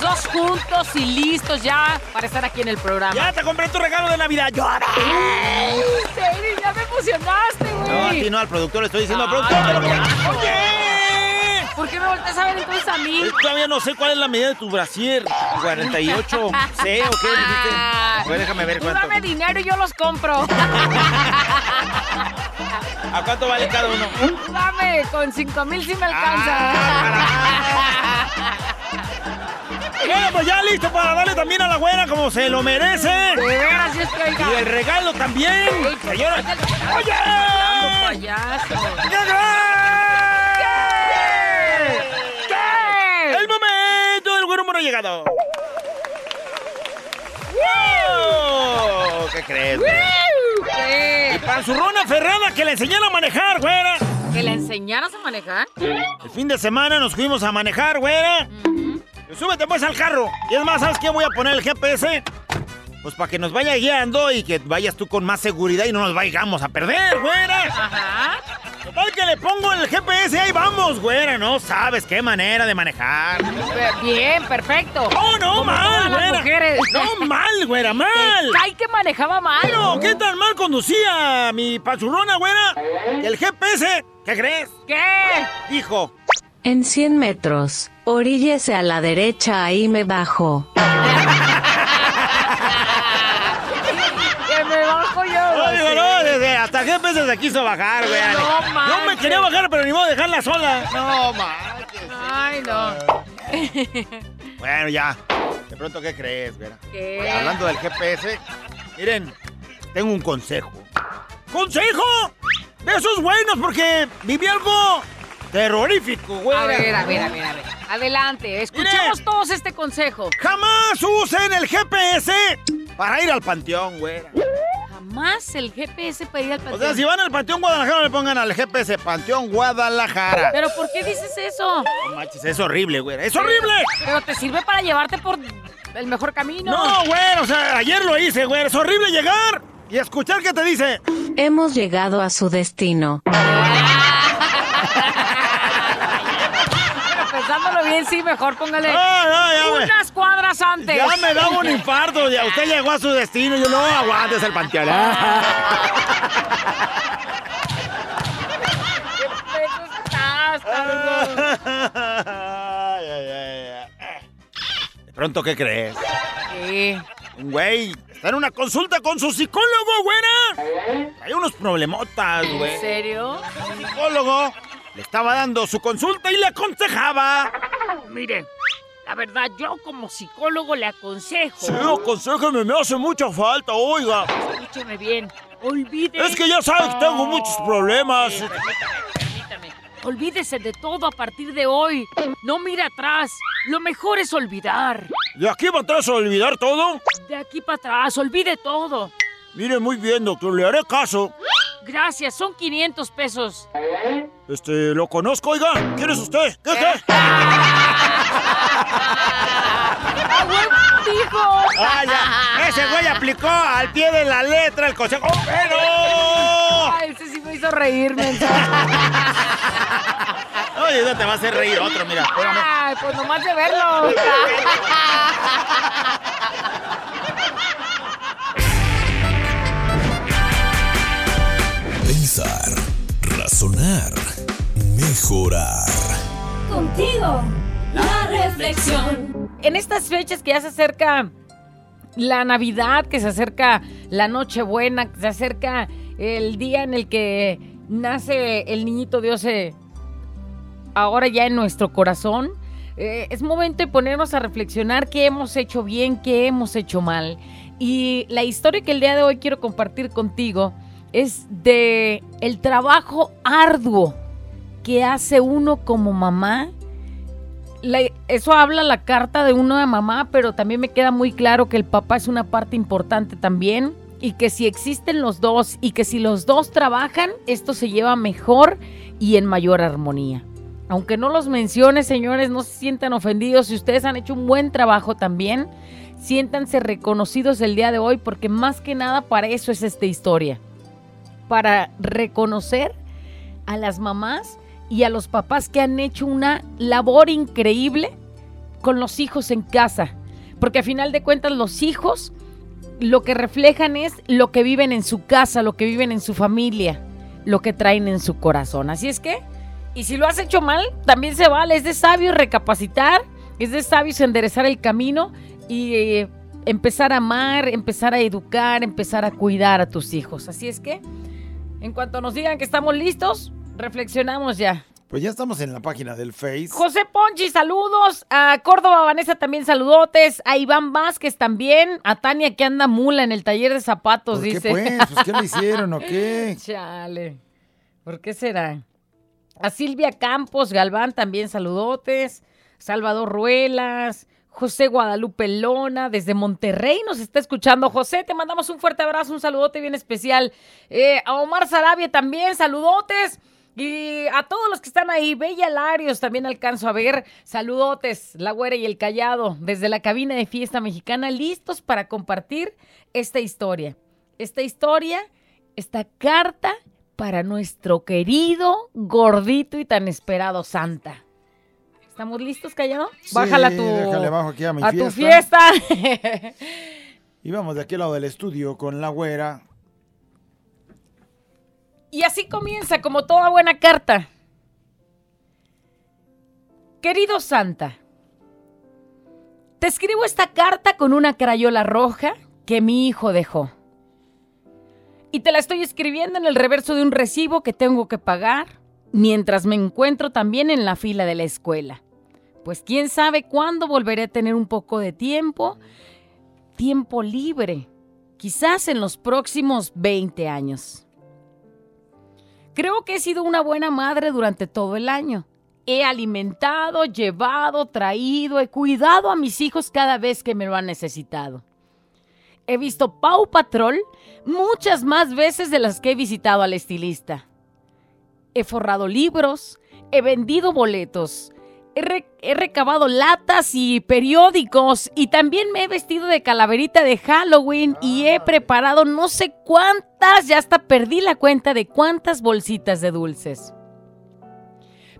Los dos juntos y listos ya para estar aquí en el programa. ¡Ya te compré tu regalo de Navidad! ¡Llora! Sí, ya me emocionaste, güey. No, a ti no, al productor le estoy diciendo al Ay, productor. pero ya. ¡Oye! ¿Por qué me volteas a ver entonces a mí? Eh, Todavía no sé cuál es la medida de tu brasier. 48 C o qué dijiste. Pues déjame ver Tú cuánto. dame dinero y yo los compro. ¿A cuánto vale cada uno? Dame, con cinco mil sí me alcanza. Ah, Bueno, pues ya listo para darle también a la güera como se lo merece. De veras. Y el regalo también. Ey, Señora. ¡Oye! payaso. ¿Qué? ¿Qué? El momento del güero número llegado. ¡Wow! ¿Qué crees? güey? ¿Qué? Panzurrona Ferrada que le enseñaron a manejar, güera. ¿Que le enseñaras a manejar? El fin de semana nos fuimos a manejar, güera. Pues Súbete pues al carro. Y es más, ¿sabes qué? Voy a poner el GPS. Pues para que nos vaya guiando y que vayas tú con más seguridad y no nos vayamos a perder, güera. Ajá. Total que le pongo el GPS y ahí vamos, güera. No sabes qué manera de manejar. Bien, perfecto. No, no, Como mal, güera. mujeres. No, mal, güera, mal. Ay, que manejaba mal. Pero, ¿qué tan mal conducía mi pachurrona, güera? El GPS, ¿qué crees? ¿Qué? Dijo, En 100 metros, oríllese a la derecha, ahí me bajo. Que me bajo yo. no, digo, no, desde, hasta el GPS se quiso bajar, güera. No Yo me quería bajar, pero ni modo de dejarla sola. No, manches. Ay, no. Bueno, ya. De pronto, ¿qué crees, güera? ¿Qué? Hablando del GPS, miren, tengo un consejo. ¡Consejo! De esos buenos, porque viví algo terrorífico, güey. A ver, a ver, a ver, a ver. Adelante, escuchemos todos este consejo. Jamás usen el GPS para ir al panteón, güey. Jamás el GPS para ir al O panteón. sea, si van al Panteón Guadalajara, le pongan al GPS Panteón Guadalajara. ¿Pero por qué dices eso? No manches, es horrible, güey. ¡Es horrible! Pero te sirve para llevarte por el mejor camino. No, güey, o sea, ayer lo hice, güey. Es horrible llegar y escuchar que te dice. Hemos llegado a su destino. Bien, sí, mejor póngale ¡Ah, no, me- unas cuadras antes. Ya me daba un infarto, ya usted llegó a su destino. Yo no aguantes el panteón. Ay. De pronto, ¿qué crees? ¿Qué? Un güey está en una consulta con su psicólogo, güera. Hay unos problemotas, güey. ¿En serio? Psicólogo le estaba dando su consulta y le aconsejaba. Mire, la verdad, yo como psicólogo le aconsejo. Sí, aconsejeme, me hace mucha falta, oiga. Escúcheme bien. Olvide. Es que ya sabe que tengo muchos problemas. Sí, permítame, permítame. Olvídese de todo a partir de hoy. No mire atrás. Lo mejor es olvidar. ¿De aquí para atrás olvidar todo? De aquí para atrás, olvide todo. Mire muy bien, doctor, le haré caso. Gracias, son 500 pesos. Este, lo conozco, oiga. ¿Quién es usted? ¿Qué, qué? ¡Ah, ya! Ese güey aplicó al pie de la letra el consejo. ¡Oh, pero! Ay, ese sí me hizo reír. Oye, no te va a hacer reír otro, mira. Ay, pues nomás de verlo. Pensar, razonar, mejorar. Contigo, la reflexión. En estas fechas que ya se acerca la Navidad, que se acerca la Nochebuena, que se acerca el día en el que nace el niñito Dios eh, ahora ya en nuestro corazón, eh, es momento de ponernos a reflexionar qué hemos hecho bien, qué hemos hecho mal. Y la historia que el día de hoy quiero compartir contigo es de el trabajo arduo que hace uno como mamá. Eso habla la carta de uno de mamá, pero también me queda muy claro que el papá es una parte importante también y que si existen los dos y que si los dos trabajan, esto se lleva mejor y en mayor armonía. Aunque no los mencione, señores, no se sientan ofendidos. Si ustedes han hecho un buen trabajo también, siéntanse reconocidos el día de hoy porque más que nada para eso es esta historia. Para reconocer a las mamás y a los papás que han hecho una labor increíble con los hijos en casa. Porque a final de cuentas los hijos lo que reflejan es lo que viven en su casa, lo que viven en su familia, lo que traen en su corazón. Así es que, y si lo has hecho mal, también se vale. Es de sabio recapacitar, es de sabios enderezar el camino y eh, empezar a amar, empezar a educar, empezar a cuidar a tus hijos. Así es que, en cuanto nos digan que estamos listos, reflexionamos ya. Pues ya estamos en la página del Face. José Ponchi, saludos. A Córdoba Vanessa también saludotes. A Iván Vázquez también. A Tania que anda mula en el taller de zapatos, ¿Por qué dice. pues? Pues, ¿Qué le hicieron o qué? Chale. ¿Por qué será? A Silvia Campos Galván también saludotes. Salvador Ruelas. José Guadalupe Lona, desde Monterrey nos está escuchando. José, te mandamos un fuerte abrazo, un saludote bien especial. Eh, a Omar Sarabia también, saludotes. Y a todos los que están ahí, Bella Larios también alcanzo a ver. Saludotes, la güera y el callado, desde la cabina de fiesta mexicana, listos para compartir esta historia. Esta historia, esta carta para nuestro querido, gordito y tan esperado Santa. ¿Estamos listos, callado? Sí, Bájala tu, déjale bajo aquí a mi tu fiesta. fiesta. Y vamos de aquí al lado del estudio con la güera. Y así comienza como toda buena carta. Querido Santa, te escribo esta carta con una crayola roja que mi hijo dejó. Y te la estoy escribiendo en el reverso de un recibo que tengo que pagar mientras me encuentro también en la fila de la escuela. Pues quién sabe cuándo volveré a tener un poco de tiempo, tiempo libre, quizás en los próximos 20 años. Creo que he sido una buena madre durante todo el año. He alimentado, llevado, traído, he cuidado a mis hijos cada vez que me lo han necesitado. He visto Pau Patrol muchas más veces de las que he visitado al estilista. He forrado libros, he vendido boletos, he, re- he recabado latas y periódicos y también me he vestido de calaverita de Halloween y he preparado no sé cuántas, ya hasta perdí la cuenta de cuántas bolsitas de dulces.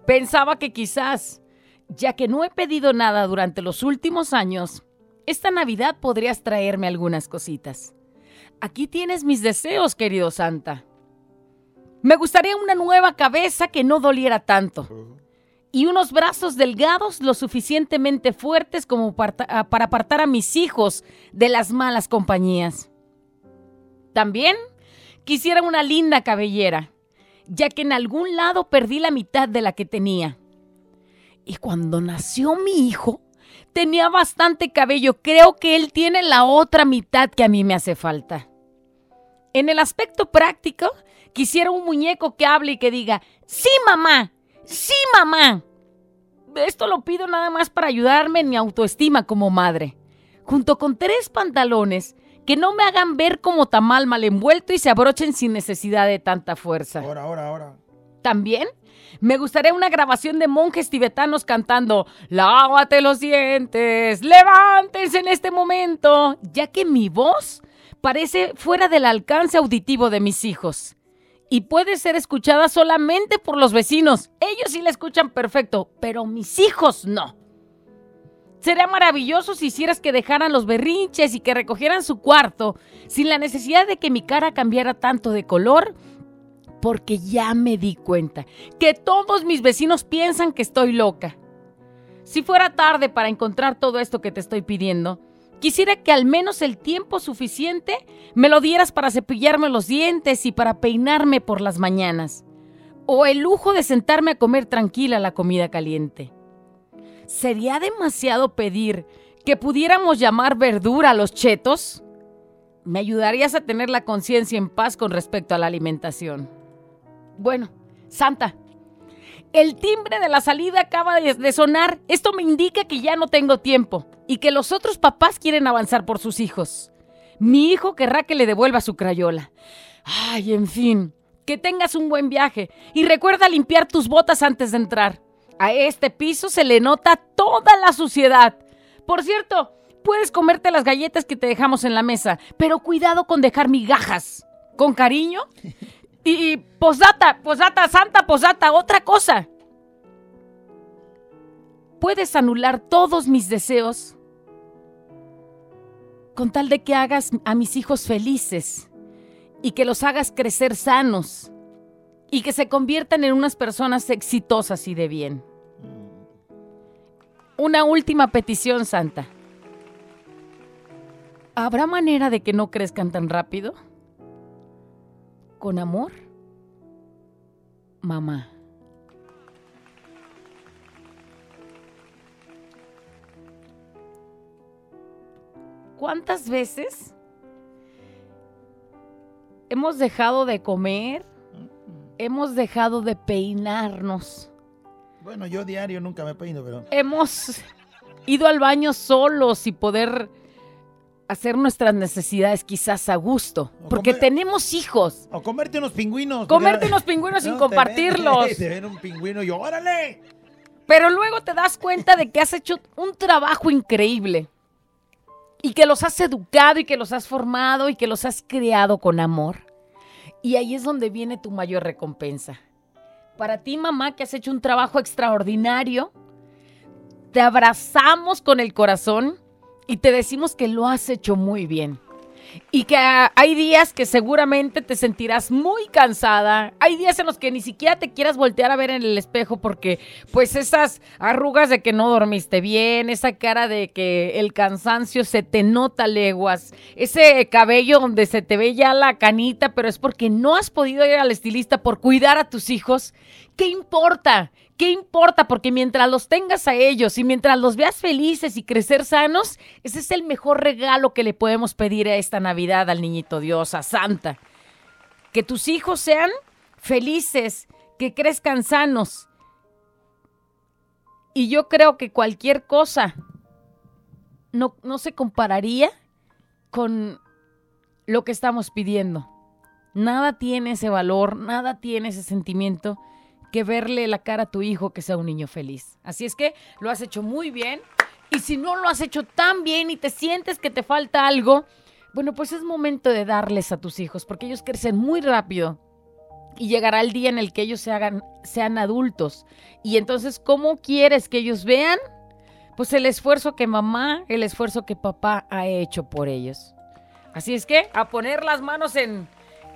Pensaba que quizás, ya que no he pedido nada durante los últimos años, esta Navidad podrías traerme algunas cositas. Aquí tienes mis deseos, querido Santa. Me gustaría una nueva cabeza que no doliera tanto. Y unos brazos delgados lo suficientemente fuertes como parta- ah, para apartar a mis hijos de las malas compañías. También quisiera una linda cabellera, ya que en algún lado perdí la mitad de la que tenía. Y cuando nació mi hijo, tenía bastante cabello. Creo que él tiene la otra mitad que a mí me hace falta. En el aspecto práctico, quisiera un muñeco que hable y que diga, sí mamá, sí mamá. Esto lo pido nada más para ayudarme en mi autoestima como madre. Junto con tres pantalones que no me hagan ver como tamal mal envuelto y se abrochen sin necesidad de tanta fuerza. Ahora, ahora, ahora. También me gustaría una grabación de monjes tibetanos cantando Lávate los dientes, levántense en este momento, ya que mi voz parece fuera del alcance auditivo de mis hijos. Y puede ser escuchada solamente por los vecinos. Ellos sí la escuchan perfecto, pero mis hijos no. Sería maravilloso si hicieras que dejaran los berrinches y que recogieran su cuarto, sin la necesidad de que mi cara cambiara tanto de color porque ya me di cuenta que todos mis vecinos piensan que estoy loca. Si fuera tarde para encontrar todo esto que te estoy pidiendo, quisiera que al menos el tiempo suficiente me lo dieras para cepillarme los dientes y para peinarme por las mañanas. O el lujo de sentarme a comer tranquila la comida caliente. ¿Sería demasiado pedir que pudiéramos llamar verdura a los chetos? Me ayudarías a tener la conciencia en paz con respecto a la alimentación. Bueno, Santa, el timbre de la salida acaba de, sonar. Esto me indica que ya no tengo tiempo y que los otros papás quieren avanzar por sus hijos. Mi hijo querrá que le devuelva su crayola. Ay, en fin, que tengas un buen viaje y recuerda limpiar tus botas antes de entrar. A este piso se le nota toda la suciedad. Por cierto, puedes comerte las galletas que te dejamos en la mesa, pero cuidado con dejar migajas. Con cariño, y, y posdata, santa posdata, otra cosa. Puedes anular todos mis deseos con tal de que hagas a mis hijos felices y que los hagas crecer sanos y que se conviertan en unas personas exitosas y de bien. Una última petición, Santa. ¿Habrá manera de que no crezcan tan rápido? Con amor, mamá. ¿Cuántas veces hemos dejado de comer? Hemos dejado de peinarnos. Bueno, yo diario nunca me peino, pero. Hemos ido al baño solos y poder hacer nuestras necesidades quizás a gusto. O Porque comer- tenemos hijos. O comerte unos pingüinos. Comerte unos pingüinos sin No, te ven- compartirlos. Te ven un pingüino y yo, órale. Pero luego te das cuenta de que has hecho un trabajo increíble. Y que los has educado y que los has formado y que los has creado con amor. Y ahí es donde viene tu mayor recompensa. Para ti, mamá, que has hecho un trabajo extraordinario, te abrazamos con el corazón y te decimos que lo has hecho muy bien. Y que hay días que seguramente te sentirás muy cansada. Hay días en los que ni siquiera te quieras voltear a ver en el espejo porque pues esas arrugas de que no dormiste bien, esa cara de que el cansancio se te nota leguas, ese cabello donde se te ve ya la canita, pero es porque no has podido ir al estilista por cuidar a tus hijos. ¿Qué importa? ¿Qué importa? Porque mientras los tengas a ellos y mientras los veas felices y crecer sanos, ese es el mejor regalo que le podemos pedir a esta Navidad al niñito Dios, a Santa. Que tus hijos sean felices, que crezcan sanos. Y yo creo que cualquier cosa no, no se compararía con lo que estamos pidiendo. Nada tiene ese valor, nada tiene ese sentimiento que verle la cara a tu hijo que sea un niño feliz. Así es que lo has hecho muy bien. Y si no lo has hecho tan bien y te sientes que te falta algo, bueno, pues es momento de darles a tus hijos, porque ellos crecen muy rápido. Y llegará el día en el que ellos se hagan, sean adultos. Y entonces, ¿cómo quieres que ellos vean? Pues el esfuerzo que mamá, el esfuerzo que papá ha hecho por ellos. Así es que a poner las manos en,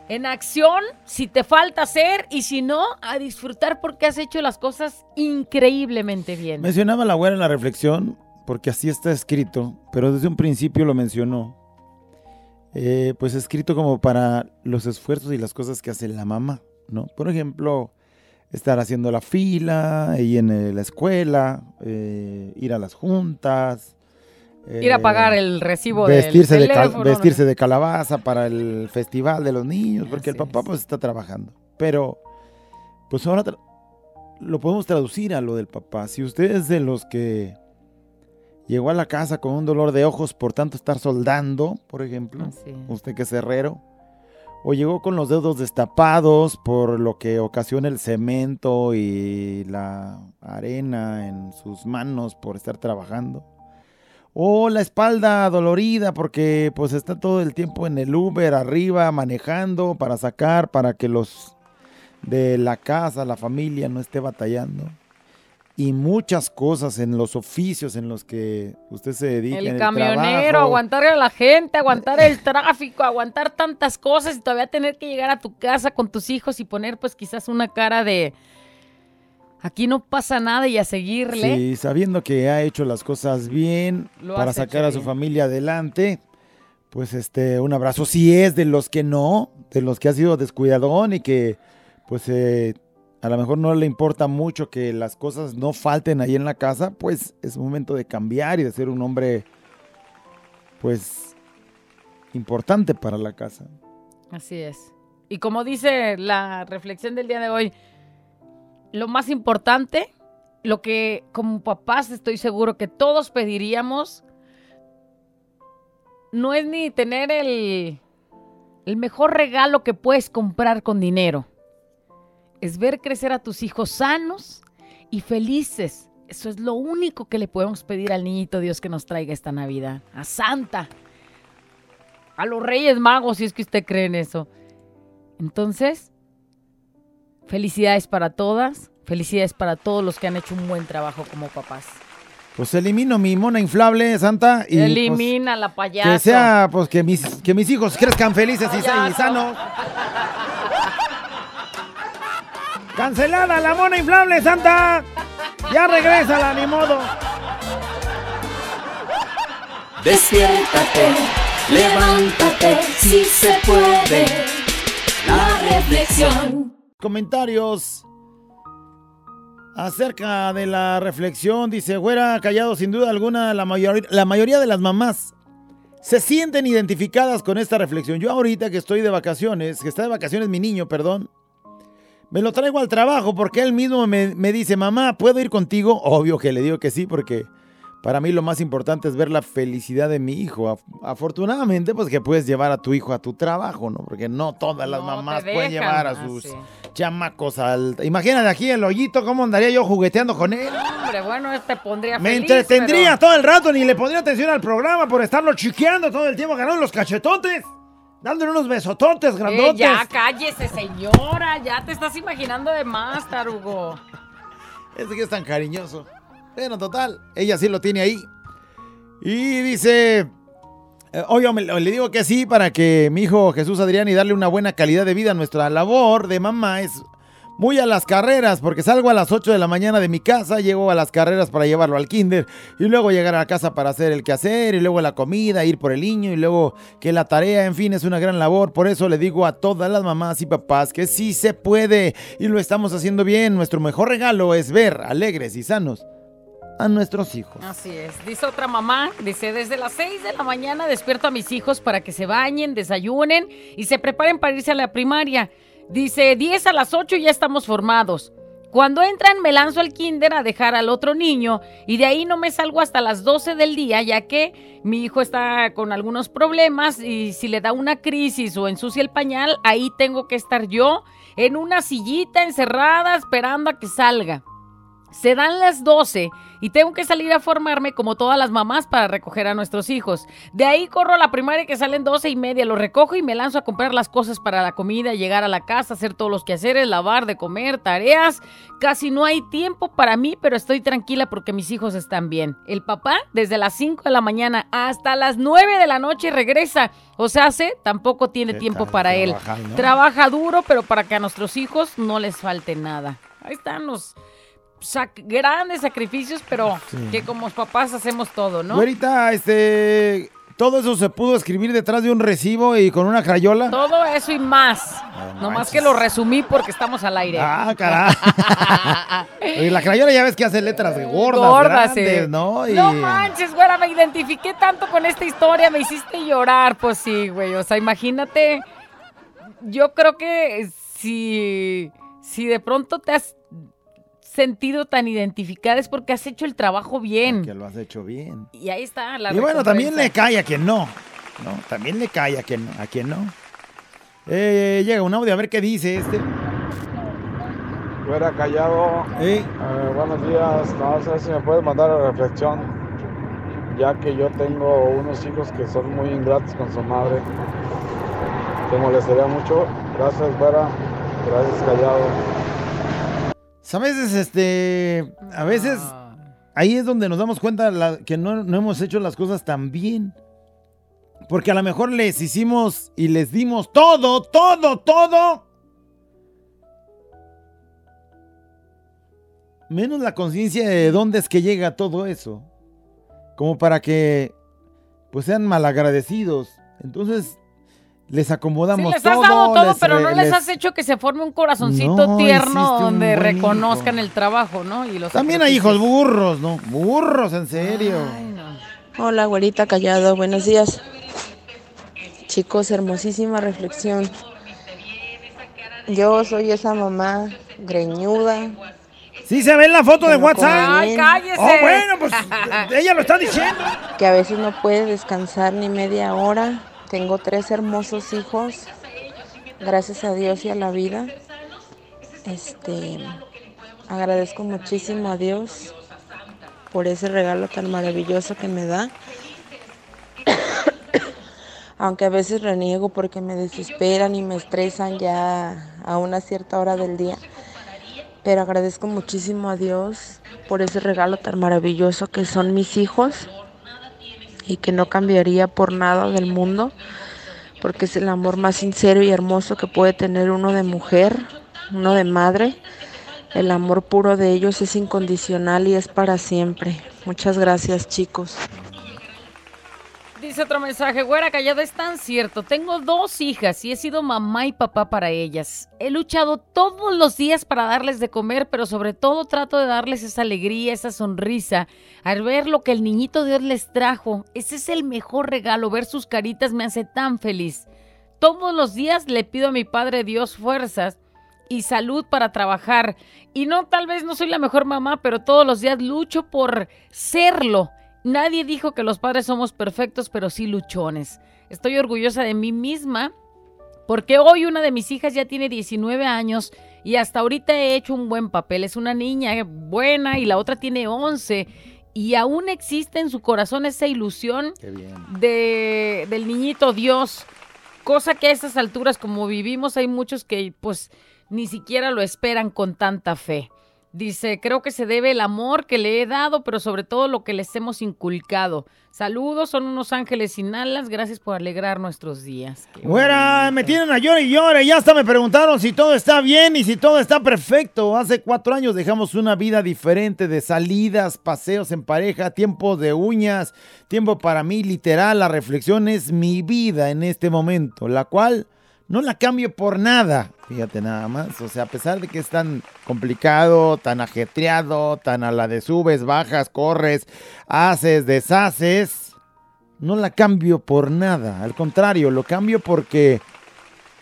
en acción si te falta hacer y si no, a disfrutar porque has hecho las cosas increíblemente bien. Mencionaba la güera en la reflexión, porque así está escrito, pero desde un principio lo mencionó. Eh, pues escrito como para los esfuerzos y las cosas que hace la mamá, ¿no? Por ejemplo, estar haciendo la fila, y en la escuela, eh, ir a las juntas. Ir a eh, pagar el recibo vestirse del de teléfono, vestirse ¿no? de calabaza para el festival de los niños, porque el papá es. pues está trabajando. Pero, pues ahora tra- lo podemos traducir a lo del papá. Si usted es de los que llegó a la casa con un dolor de ojos por tanto estar soldando, por ejemplo, usted que es herrero, o llegó con los dedos destapados por lo que ocasiona el cemento y la arena en sus manos por estar trabajando. O la espalda dolorida porque pues está todo el tiempo en el Uber arriba manejando para sacar para que los de la casa, la familia no esté batallando. Y muchas cosas en los oficios en los que usted se dedica. en El el camionero, trabajo. aguantar a la gente, aguantar el tráfico, aguantar tantas cosas y todavía tener que llegar a tu casa con tus hijos y poner pues quizás una cara de aquí no pasa nada y a seguirle. Sí, sabiendo que ha hecho las cosas bien Lo para sacar a su bien. familia adelante, pues este, un abrazo. Si es de los que no, de los que ha sido descuidadón y que pues eh, a lo mejor no le importa mucho que las cosas no falten ahí en la casa, pues es momento de cambiar y de ser un hombre pues importante para la casa. Así es. Y como dice la reflexión del día de hoy, lo más importante, lo que como papás estoy seguro que todos pediríamos, no es ni tener el, el mejor regalo que puedes comprar con dinero. Es ver crecer a tus hijos sanos y felices. Eso es lo único que le podemos pedir al niñito Dios que nos traiga esta Navidad. A Santa. A los Reyes Magos, si es que usted cree en eso. Entonces, felicidades para todas. Felicidades para todos los que han hecho un buen trabajo como papás. Pues elimino mi mona inflable, Santa, y pues, Elimina la payasa. que sea, pues que mis, que mis hijos crezcan felices y, sa- y Payaso. sanos. ¡Cancelada la mona inflable, Santa! ¡Ya regresa ni modo! Despiértate, levántate, si se puede. La reflexión. Comentarios acerca de la reflexión. Dice, güera, callado, sin duda alguna, la, mayor- la mayoría de las mamás se sienten identificadas con esta reflexión. Yo ahorita que estoy de vacaciones, que está de vacaciones mi niño, perdón, me lo traigo al trabajo porque él mismo me, me dice, mamá, ¿puedo ir contigo? Obvio que le digo que sí, porque para mí lo más importante es ver la felicidad de mi hijo. Af- afortunadamente, pues que puedes llevar a tu hijo a tu trabajo, ¿no? Porque no todas las No mamás pueden llevar a ah, sus sí. Chamacos al... Imagínate aquí el hoyito, ¿cómo andaría yo jugueteando con él? Hombre, bueno, este pondría Me feliz, entretendría pero- todo el rato, ni le pondría atención al programa por estarlo chiqueando todo el tiempo, ganando los cachetotes, dándole unos besototes Eh, grandotes. ya, cállese, señora. Ya te estás imaginando de más, tarugo. Ese que es tan cariñoso. Bueno, total, ella sí lo tiene ahí. Y dice, eh, me- le digo que sí para que mi hijo Jesús Adrián y darle una buena calidad de vida. Nuestra labor de mamá es muy a las carreras, porque salgo a las 8 de la mañana de mi casa, llego a las carreras para llevarlo al kinder, y luego llegar a la casa para hacer el quehacer, y luego la comida, ir por el niño, y luego que la tarea, en fin, es una gran labor. Por eso le digo a todas las mamás y papás que sí se puede, y lo estamos haciendo bien. Nuestro mejor regalo es ver alegres y sanos a nuestros hijos. Así es. Dice otra mamá, dice, desde las 6 de la mañana despierto a mis hijos para que se bañen, desayunen y se preparen para irse a la primaria. Dice, 10 a las 8 ya estamos formados. Cuando entran me lanzo al kinder a dejar al otro niño y de ahí no me salgo hasta las 12 del día ya que mi hijo está con algunos problemas y si le da una crisis o ensucia el pañal, ahí tengo que estar yo en una sillita encerrada esperando a que salga. Se dan las 12 y tengo que salir a formarme como todas las mamás para recoger a nuestros hijos. De ahí corro a la primaria que salen 12 y media, lo recojo y me lanzo a comprar las cosas para la comida, llegar a la casa, hacer todos los quehaceres, lavar, de comer, tareas. Casi no hay tiempo para mí, pero estoy tranquila porque mis hijos están bien. El papá desde las 5 de la mañana hasta las 9 de la noche regresa. O sea, hace, tampoco tiene ¿Qué tiempo para él. no? Trabaja duro, pero para que a nuestros hijos no les falte nada. Ahí están los sac- grandes sacrificios, pero que como papás hacemos todo, ¿no? Güerita, este. Todo eso se pudo escribir detrás de un recibo y con una crayola. Todo eso y más. Nomás manches. que lo resumí porque estamos al aire. Ah, caray. y la crayola ya ves que hace letras de gordas, Gordas, grandes. ¿no? Y- No manches, güera, me identifiqué tanto con esta historia, me hiciste llorar. Pues sí, güey. O sea, imagínate. Yo creo que si, si de pronto te has sentido tan identificada es porque has hecho el trabajo bien. Que lo has hecho bien. Y ahí está la y bueno, también le cae a quien no. ¿no? También le cae a quien, a quien no. Eh, llega un audio a ver qué dice este. Fuera callado. Eh, Eh, buenos días. No sé si me puedes mandar a reflexión, ya que yo tengo unos hijos que son muy ingratos con su madre. Te molestaría mucho. Gracias, fuera. Gracias, callado. A veces, este, a veces Ah. ahí es donde nos damos cuenta la- que no, no hemos hecho las cosas tan bien. Porque a lo mejor les hicimos y les dimos todo, todo, todo. Menos la conciencia de dónde es que llega todo eso. Como para que pues sean malagradecidos. Entonces les Sí, acomodamos les has todo. dado todo, les pero no les les- has hecho que se forme un corazoncito No, tierno donde reconozcan hijo. el trabajo, ¿no? Y los También hay hijos burros, ¿no? Burros, en serio. Ay, no. Hola, güerita callado, buenos días. Chicos, hermosísima reflexión. Yo soy esa mamá greñuda. Sí se ve en la foto de no WhatsApp. Ay, cállese. Oh, bueno, pues ella lo está diciendo. que a veces no puede descansar ni media hora. Tengo tres hermosos hijos. Gracias a Dios y a la vida. Este, agradezco muchísimo a Dios por ese regalo tan maravilloso que me da. Aunque a veces reniego porque me desesperan y me estresan ya a una cierta hora del día. Pero agradezco muchísimo a Dios por ese regalo tan maravilloso que son mis hijos y que no cambiaría por nada del mundo, porque es el amor más sincero y hermoso que puede tener uno de mujer, uno de madre. El amor puro de ellos es incondicional y es para siempre. Muchas gracias chicos. Dice otro mensaje, güera callado, es tan cierto. Tengo dos hijas y he sido mamá y papá para ellas. He luchado todos los días para darles de comer, pero sobre todo trato de darles esa alegría, esa sonrisa, al ver lo que el niñito Dios les trajo. Ese es el mejor regalo, ver sus caritas me hace tan feliz. Todos los días le pido a mi Padre Dios fuerzas y salud para trabajar. Y no, tal vez no soy la mejor mamá, pero todos los días lucho por serlo. Nadie dijo que los padres somos perfectos, pero sí luchones. Estoy orgullosa de mí misma porque hoy una de mis hijas ya tiene 19 años y hasta ahorita he hecho un buen papel. Es una niña buena y la otra tiene 11 y aún existe en su corazón esa ilusión de, del niñito Dios, cosa que a estas alturas como vivimos hay muchos que pues ni siquiera lo esperan con tanta fe. Dice, creo que se debe el amor que le he dado, pero sobre todo lo que les hemos inculcado. Saludos, son unos ángeles sin alas, gracias por alegrar nuestros días. Güera, me tienen a llore y llore. Ya hasta me preguntaron si todo está bien y si todo está perfecto. Hace cuatro años dejamos una vida diferente de salidas, paseos en pareja, tiempo de uñas, tiempo para mí, literal. La reflexión es mi vida en este momento, la cual no la cambio por nada. Fíjate nada más. O sea, a pesar de que es tan complicado, tan ajetreado, tan a la de subes, bajas, corres, haces, deshaces, no la cambio por nada. Al contrario, lo cambio porque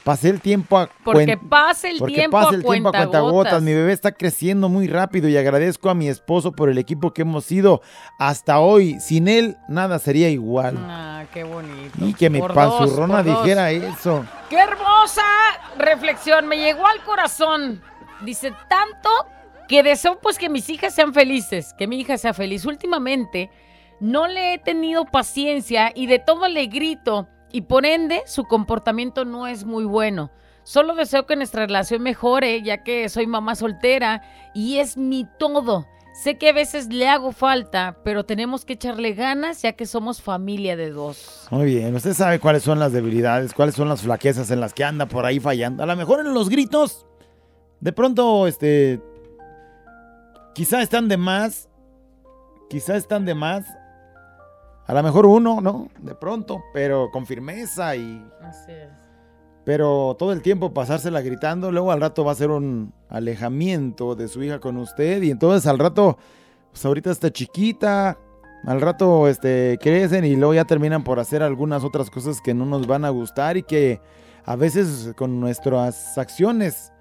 pasé el tiempo a Porque pasa el porque tiempo pasa a el tiempo a cuentagotas. Mi bebé está creciendo muy rápido y agradezco a mi esposo por el equipo que hemos sido hasta hoy. Sin él, nada sería igual. Ah, qué bonito. Y que mi panzurrona dos. dijera eso. ¡Qué hermosa reflexión! Me llegó al corazón. Dice, tanto que deseo pues que mis hijas sean felices, que mi hija sea feliz. Últimamente no le he tenido paciencia y de todo le grito y por ende su comportamiento no es muy bueno. Solo deseo que nuestra relación mejore ya que soy mamá soltera y es mi todo. Sé que a veces le hago falta, pero tenemos que echarle ganas ya que somos familia de dos. Muy bien, usted sabe cuáles son las debilidades, cuáles son las flaquezas en las que anda por ahí fallando. A lo mejor en los gritos, de pronto, este, quizá están de más, quizá están de más. A lo mejor uno, ¿no? De pronto, pero con firmeza y... Así es. Pero todo el tiempo pasársela gritando, luego al rato va a ser un alejamiento de su hija con usted y entonces al rato, pues ahorita está chiquita, al rato este, crecen y luego ya terminan por hacer algunas otras cosas que no nos van a gustar y que a veces con nuestras acciones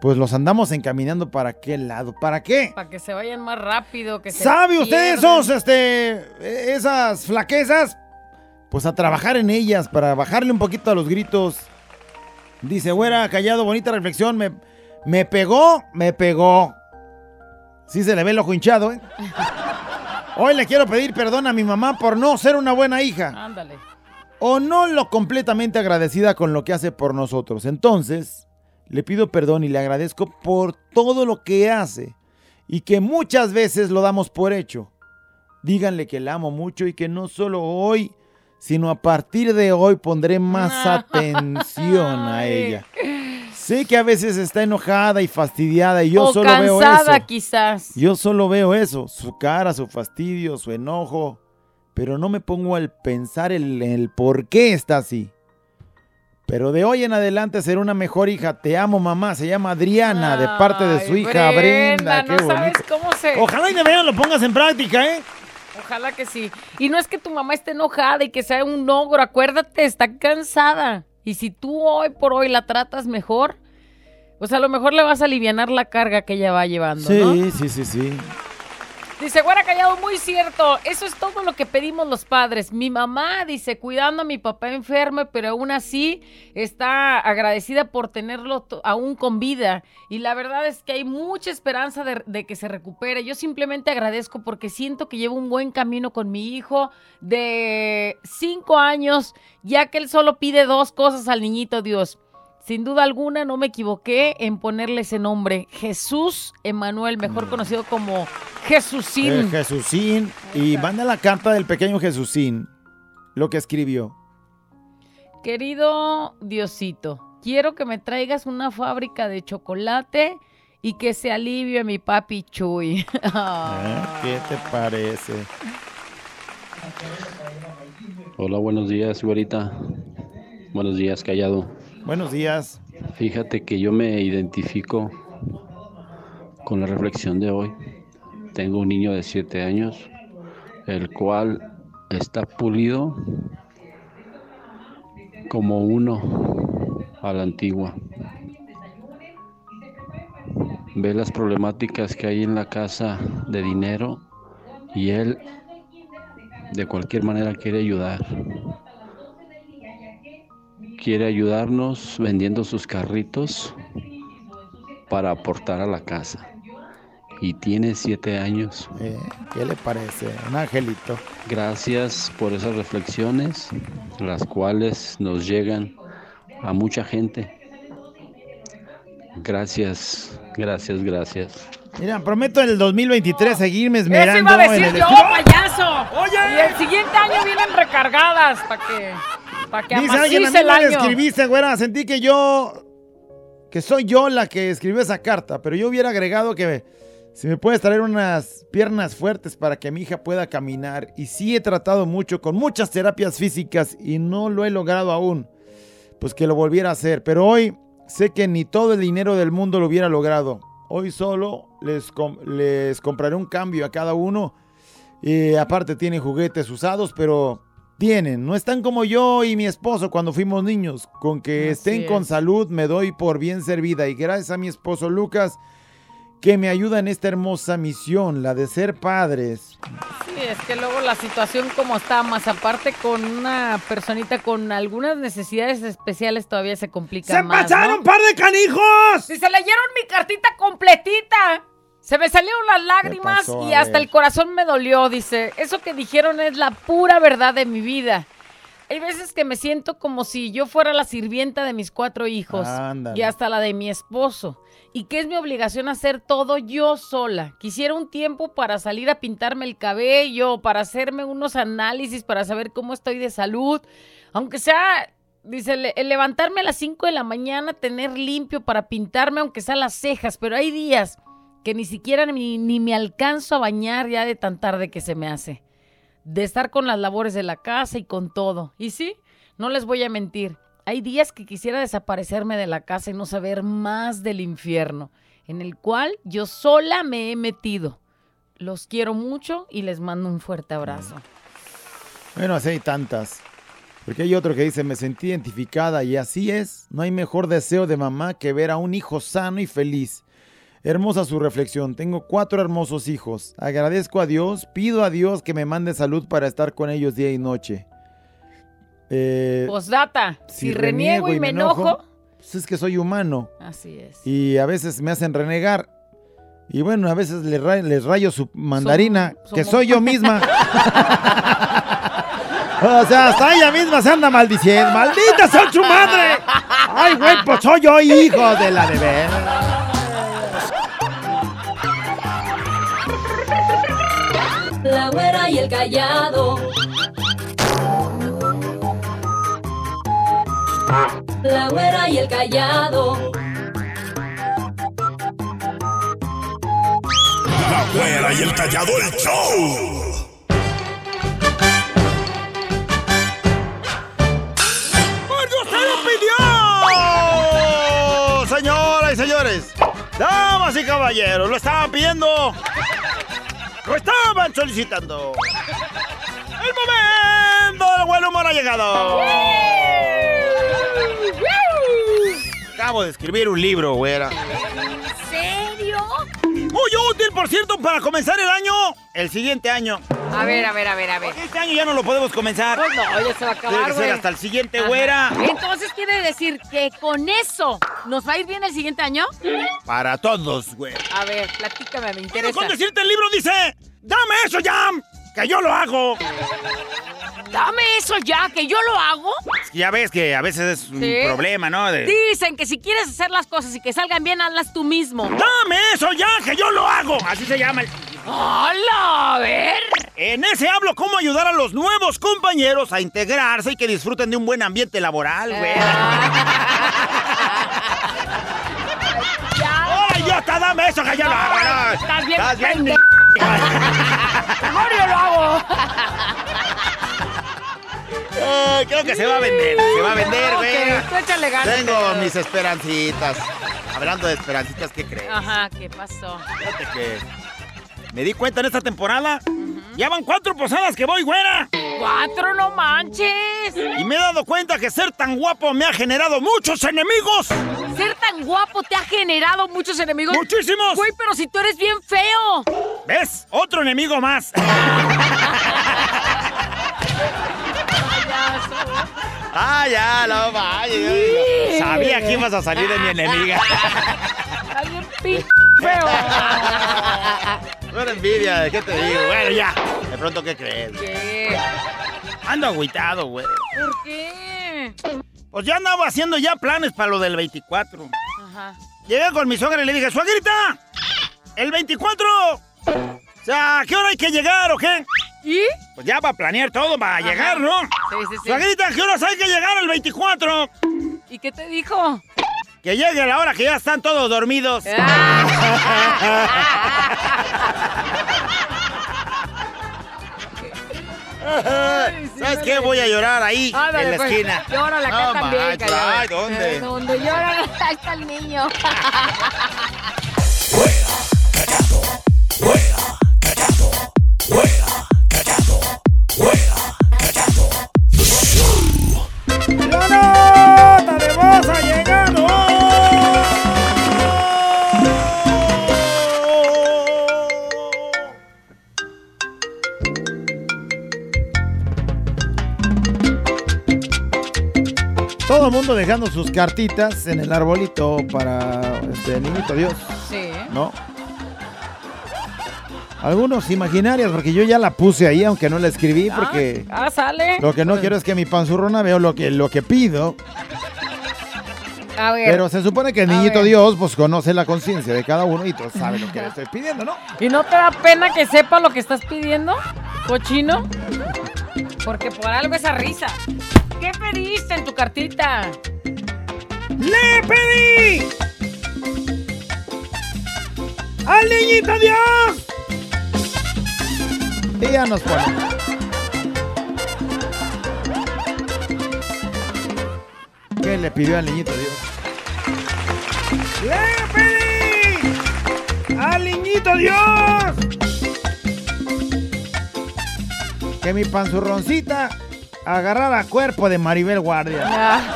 pues los andamos encaminando para qué lado, ¿para qué? Para que se vayan más rápido, que se ¿Sabe usted esos, este, esas flaquezas? Pues a trabajar en ellas, para bajarle un poquito a los gritos. Dice, güera, callado, bonita reflexión, me, me pegó, me pegó. Sí se le ve el ojo hinchado, ¿eh? Hoy le quiero pedir perdón a mi mamá por no ser una buena hija. Ándale. O no lo completamente agradecida con lo que hace por nosotros. Entonces, le pido perdón y le agradezco por todo lo que hace. Y que muchas veces lo damos por hecho. Díganle que la amo mucho y que no solo hoy, sino a partir de hoy pondré más atención a ella. Sé que a veces está enojada y fastidiada y yo o solo veo cansada eso. quizás. Yo solo veo eso, su cara, su fastidio, su enojo, pero no me pongo al pensar el, el por qué está así. Pero de hoy en adelante será una mejor hija. Te amo, mamá. Se llama Adriana, de parte de su hija Brenda. no Qué sabes bonito. cómo se... Ojalá y de veras lo pongas en práctica, ¿eh? Ojalá que sí. Y no es que tu mamá esté enojada y que sea un ogro, acuérdate, está cansada. Y si tú hoy por hoy la tratas mejor, pues a lo mejor le vas a aliviar la carga que ella va llevando, ¿no? Sí, sí, sí, sí. Dice, Güera Callado, muy cierto. Eso es todo lo que pedimos los padres. Mi mamá, dice, cuidando a mi papá enfermo, pero aún así está agradecida por tenerlo aún con vida. Y la verdad es que hay mucha esperanza de, de que se recupere. Yo simplemente agradezco porque siento que llevo un buen camino con mi hijo de cinco años, ya que él solo pide dos cosas al niñito Dios. Sin duda alguna no me equivoqué en ponerle ese nombre. Jesús Emanuel, mejor conocido como Jesucín. El Jesucín. Y manda la carta del pequeño Jesucín. Lo que escribió. Querido Diosito, quiero que me traigas una fábrica de chocolate y que se alivie mi papi Chuy. ¿Eh? ¿Qué te parece? Hola, buenos días, güerita. Buenos días, callado. Buenos días. Fíjate que yo me identifico con la reflexión de hoy. Tengo un niño de 7 años, el cual está pulido como uno a la antigua. Ve las problemáticas que hay en la casa de dinero y él de cualquier manera quiere ayudar. Quiere ayudarnos vendiendo sus carritos para aportar a la casa. Y tiene siete años. Eh, ¿Qué le parece? Un angelito. Gracias por esas reflexiones, las cuales nos llegan a mucha gente. Gracias, gracias, gracias. Mira, prometo en el 2023 seguirme Eso esmerando iba a en decir el yo, payaso. Y el siguiente año vienen recargadas para que, para que Dice alguien, a mí el año. escribiste, güera. Sentí que yo. que soy yo la que escribió esa carta. Pero yo hubiera agregado que si me puedes traer unas piernas fuertes para que mi hija pueda caminar. Y sí he tratado mucho con muchas terapias físicas y no lo he logrado aún. Pues que lo volviera a hacer. Pero hoy sé que ni todo el dinero del mundo lo hubiera logrado. Hoy solo les, com- les compraré un cambio a cada uno. Y aparte tienen juguetes usados, pero tienen. No están como yo y mi esposo cuando fuimos niños. Con que Así estén con salud me doy por bien servida. Y gracias a mi esposo Lucas que me ayuda en esta hermosa misión, la de ser padres. Sí, es que luego la situación como está, más aparte con una personita con algunas necesidades especiales todavía se complica ¡Se más, pasaron ¿no? un par de canijos! Si se leyeron mi cartita completita. Se me salieron las lágrimas pasó? y hasta ver. el corazón me dolió, dice. Eso que dijeron es la pura verdad de mi vida. Hay veces que me siento como si yo fuera la sirvienta de mis cuatro hijos Ándale. y hasta la de mi esposo. Y que es mi obligación hacer todo yo sola. Quisiera un tiempo para salir a pintarme el cabello, para hacerme unos análisis, para saber cómo estoy de salud. Aunque sea, dice, el levantarme a las 5 de la mañana, tener limpio para pintarme, aunque sea las cejas. Pero hay días que ni siquiera ni, ni me alcanzo a bañar ya de tan tarde que se me hace. De estar con las labores de la casa y con todo. Y sí, no les voy a mentir. Hay días que quisiera desaparecerme de la casa y no saber más del infierno, en el cual yo sola me he metido. Los quiero mucho y les mando un fuerte abrazo. Bueno, así hay tantas. Porque hay otro que dice, me sentí identificada y así es. No hay mejor deseo de mamá que ver a un hijo sano y feliz. Hermosa su reflexión. Tengo cuatro hermosos hijos. Agradezco a Dios, pido a Dios que me mande salud para estar con ellos día y noche. Eh, Postdata, si, reniego y me enojo, pues es que soy humano así es. y a veces me hacen renegar. Y bueno, a veces les, ra- les rayo su mandarina, Som- que soy yo misma. o sea, hasta ella misma se anda maldiciendo. ¡Maldita sea su madre! ¡Ay, güey, pues soy yo hijo de la de ver! La güera y el callado. La güera y el callado. La güera y el callado el show. Señoras y señores, damas y caballeros, lo estaban pidiendo. Lo estaban solicitando. El momento del buen humor ha llegado. Acabo de escribir un libro, güera. ¿En serio? Muy útil, por cierto, para comenzar el año, el siguiente año. A ver, a ver, a ver, a ver. Este año ya no lo podemos comenzar. Pues no, ya se va a Tiene acabar, que ser hasta el siguiente, Ajá. güera. Entonces quiere decir que con eso nos va a ir bien el siguiente año. Para todos, güey. A ver, platícame, me interesa. Con decirte el libro dice, dame eso ya, que yo lo hago. Dame eso ya, que yo lo hago. Es que ya ves que a veces es un Sí. problema, ¿no? De, Dicen que si quieres hacer las cosas y que salgan bien, hazlas tú mismo. dame eso ya, que yo lo hago. Así se llama el... ¡Hola! A ver. En ese hablo cómo ayudar a los nuevos compañeros a integrarse y que disfruten de un buen ambiente laboral, güey. Ya. ¡Ay, idiota, dame eso, que yo lo hago! no. Estás bien Estás bien, pendejo. Mejor yo lo hago. Ay, creo que se va a vender, se va a vender, Ok, güey. tú échale ganas. Tengo mis esperancitas. Hablando de esperancitas, ¿qué crees? Ajá, ¿qué pasó? Fíjate que me di cuenta en esta temporada. Ya van cuatro posadas que voy, güera. ¡Cuatro, no manches! Y me he dado cuenta que ser tan guapo me ha generado muchos enemigos. Ser tan guapo te ha generado muchos enemigos. ¡Muchísimos! Güey, pero si tú eres bien feo. ¿Ves? Otro enemigo más. ah, ya, no vaya. Sabía que ibas a salir de mi enemiga. Estás bien feo. Envidia, ¿qué te digo? Bueno, ya. De pronto, ¿qué crees? ¿Qué? Ando agüitado, güey. ¿Por qué? Pues ya andaba haciendo ya planes para lo del 24. Ajá. Llegué con mi suegra y le dije, suegrita, el 24. O sea, ¿a qué hora hay que llegar o qué? ¿Y? Pues ya para planear todo, para llegar, ¿no? Sí, sí, sí. Suegrita, ¿a qué horas hay que llegar el 24? ¿Y qué te dijo? Que llegue a la hora que ya están todos dormidos. ¿Sabes qué? Voy a llorar ahí, Ándale, en la pues, esquina. Llórale acá No también, callado. ay, ¿dónde? Eh, donde lloran, ahí está el niño. ¡La Todo el mundo dejando sus cartitas en el arbolito para este niñito Dios, Sí. ¿no? Algunos imaginarias, porque yo ya la puse ahí, aunque no la escribí, porque Ah, sale. lo que no quiero es que mi panzurrona veo lo que, lo que pido. A ver. Pero se supone que el niñito. Dios pues conoce la conciencia de cada uno y tú sabe lo que le estoy pidiendo, ¿no? ¿Y no te da pena que sepa lo que estás pidiendo, cochino? Porque por algo esa risa. ¿Qué pediste en tu cartita? ¡Le pedí! ¡Al niñito Dios! Y ya nos pone. ¿Qué le pidió al niñito Dios? ¡Le pedí! ¡Al niñito Dios! Que mi panzurroncita agarrara cuerpo de Maribel Guardia.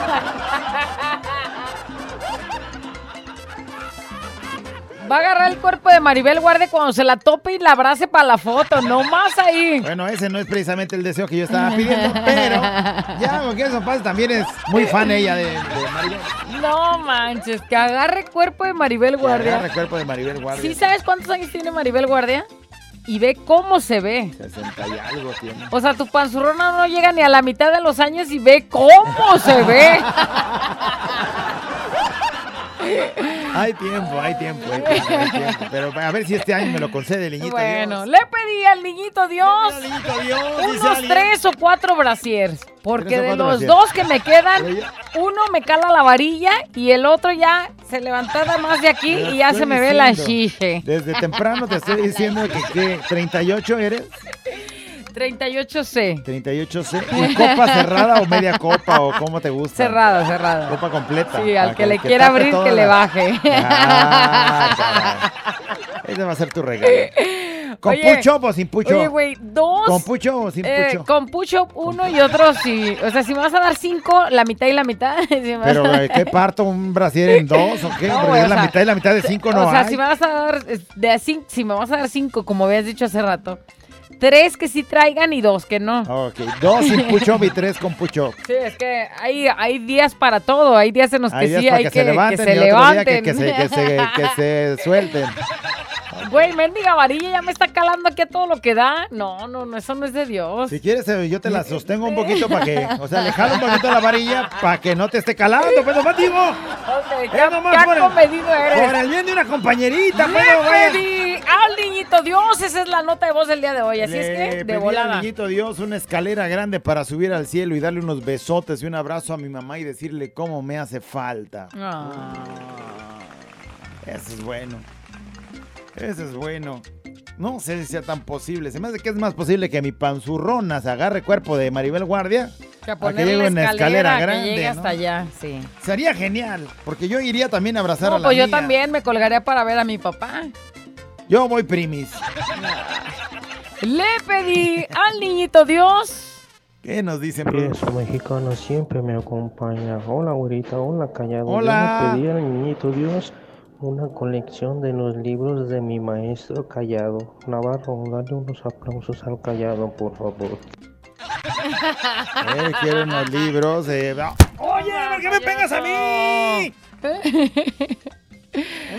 Va a agarrar el cuerpo de Maribel Guardia cuando se la tope y la abrace para la foto. No más ahí. Bueno, ese no es precisamente el deseo que yo estaba pidiendo, pero ya, porque eso pasa, también es muy fan ella de, de Maribel. No manches, que agarre cuerpo de Maribel Guardia. Agarra el cuerpo de Maribel Guardia. ¿Sí sabes cuántos años tiene Maribel Guardia? Y ve cómo se ve. 60 y algo tiene. O sea, tu panzurrona no llega ni a la mitad de los años y ve cómo se ve. Hay tiempo, hay tiempo, hay tiempo, hay tiempo. Pero a ver si este año me lo concede el niñito Bueno, Dios. le pedí al niñito Dios Al niñito Dios, dice unos tres o cuatro brasiers. Porque de los brasiers. dos que me quedan, uno me cala la varilla y el otro ya se levanta nada más de aquí y ya se me ve la chiche. Desde temprano te estoy diciendo que, ¿qué? 38 eres, 38C. 38C. ¿Y copa cerrada o media copa o cómo te gusta? Cerrada, cerrada. Copa completa. Sí, al que le quiera abrir, que le baje. Ah. Ese va a ser tu regalo. ¿Con Oye, pucho o sin pucho? Oye, güey, dos. ¿Con pucho o sin eh, pucho? con pucho uno y otro sí. O sea, si me vas a dar cinco, la mitad y la mitad. si me vas Pero, eh, ¿qué parto? ¿Un brasier en dos o qué? No, güey, o la sea, mitad y la mitad de cinco no o sea, hay. si me vas a dar de si me vas a dar cinco, como habías dicho hace rato, tres que sí traigan y dos que no. Ok, dos sin pucho y tres con pucho. Sí, es que hay, hay días para todo, hay días en los Hay que días sí hay que, que, se levanten que se levanten. que, que se, que, se, que se suelten. Güey, mendiga varilla ya me está calando aquí a todo lo que da. No, no, no, eso no es de Dios. Si quieres, eh, yo te la sostengo un poquito para que, o sea, le jalo un poquito la varilla para que no te esté calando, pues nomás digo. Ok, ¿Qué, Eh, nomás por el- eres? Por el bien de una compañerita, Le pues, al niñito Dios, esa es la nota de voz del día de hoy, así es que de pedí al volada. niñito Dios una escalera grande para subir al cielo y darle unos besotes y un abrazo a mi mamá y decirle cómo me hace falta. Ah. Eso es bueno. Eso es bueno. No sé si sea tan posible. Se me hace que es más posible que mi panzurrona se agarre cuerpo de Maribel Guardia. Que a Para que llegue una escalera que grande, llegue ¿no? hasta allá, sí. Sería genial, porque yo iría también a abrazar a la pues yo también me colgaría para ver a mi papá. Yo voy primis. Le pedí al niñito Dios. ¿Qué nos dicen? Eso mexicano siempre me acompaña. Hola, güerita, hola, callado. Yo Hola. le pedí al niñito Dios una colección de los libros de mi maestro Callado. Navarro, dale unos aplausos al Callado, por favor. Eh, quiero unos libros. eh, Oye, ¿por qué me pegas a mí?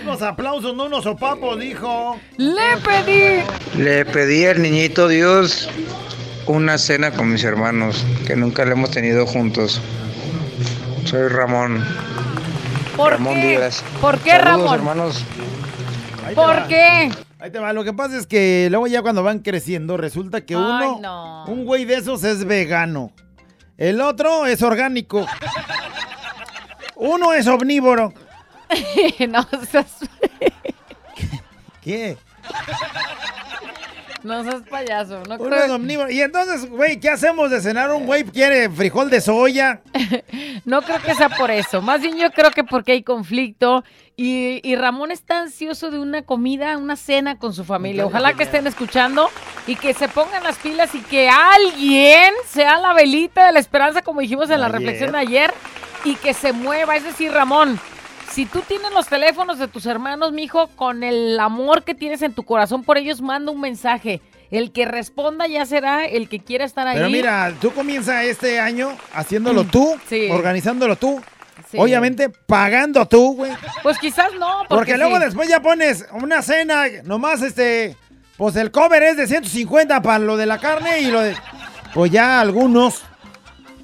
Unos aplausos, no unos sopapos, dijo. Le pedí. Le pedí al niñito Dios una cena con mis hermanos, que nunca la hemos tenido juntos. Soy Ramón. ¿Por Ramón qué? Díaz. ¿Por qué, Saludos, Ramón? hermanos. ¿Por va. qué? Ahí te va. Lo que pasa es que luego ya cuando van creciendo resulta que Ay, uno, no. un güey de esos es vegano. El otro es orgánico. Uno es omnívoro. no ¿Qué? No seas payaso. No Uno creo, omnívoro. Y entonces, güey, ¿qué hacemos de cenar? Un güey quiere frijol de soya. no creo que sea por eso. Más bien yo creo que porque hay conflicto. Y, y Ramón está ansioso de una comida, una cena con su familia. Ojalá que estén escuchando y que se pongan las pilas y que alguien sea la velita de la esperanza, como dijimos en la Ayer. reflexión de ayer, y que se mueva. Es decir, Ramón, si tú tienes los teléfonos de tus hermanos, mijo, con el amor que tienes en tu corazón por ellos, manda un mensaje. El que responda ya será el que quiera estar ahí. Pero mira, tú comienzas este año haciéndolo tú, Sí. organizándolo tú. Sí. Obviamente pagando tú, güey. Pues quizás no, porque, Porque luego sí. después ya pones una cena, nomás este, pues el cover es de 150 para lo de la carne y lo de... Pues ya algunos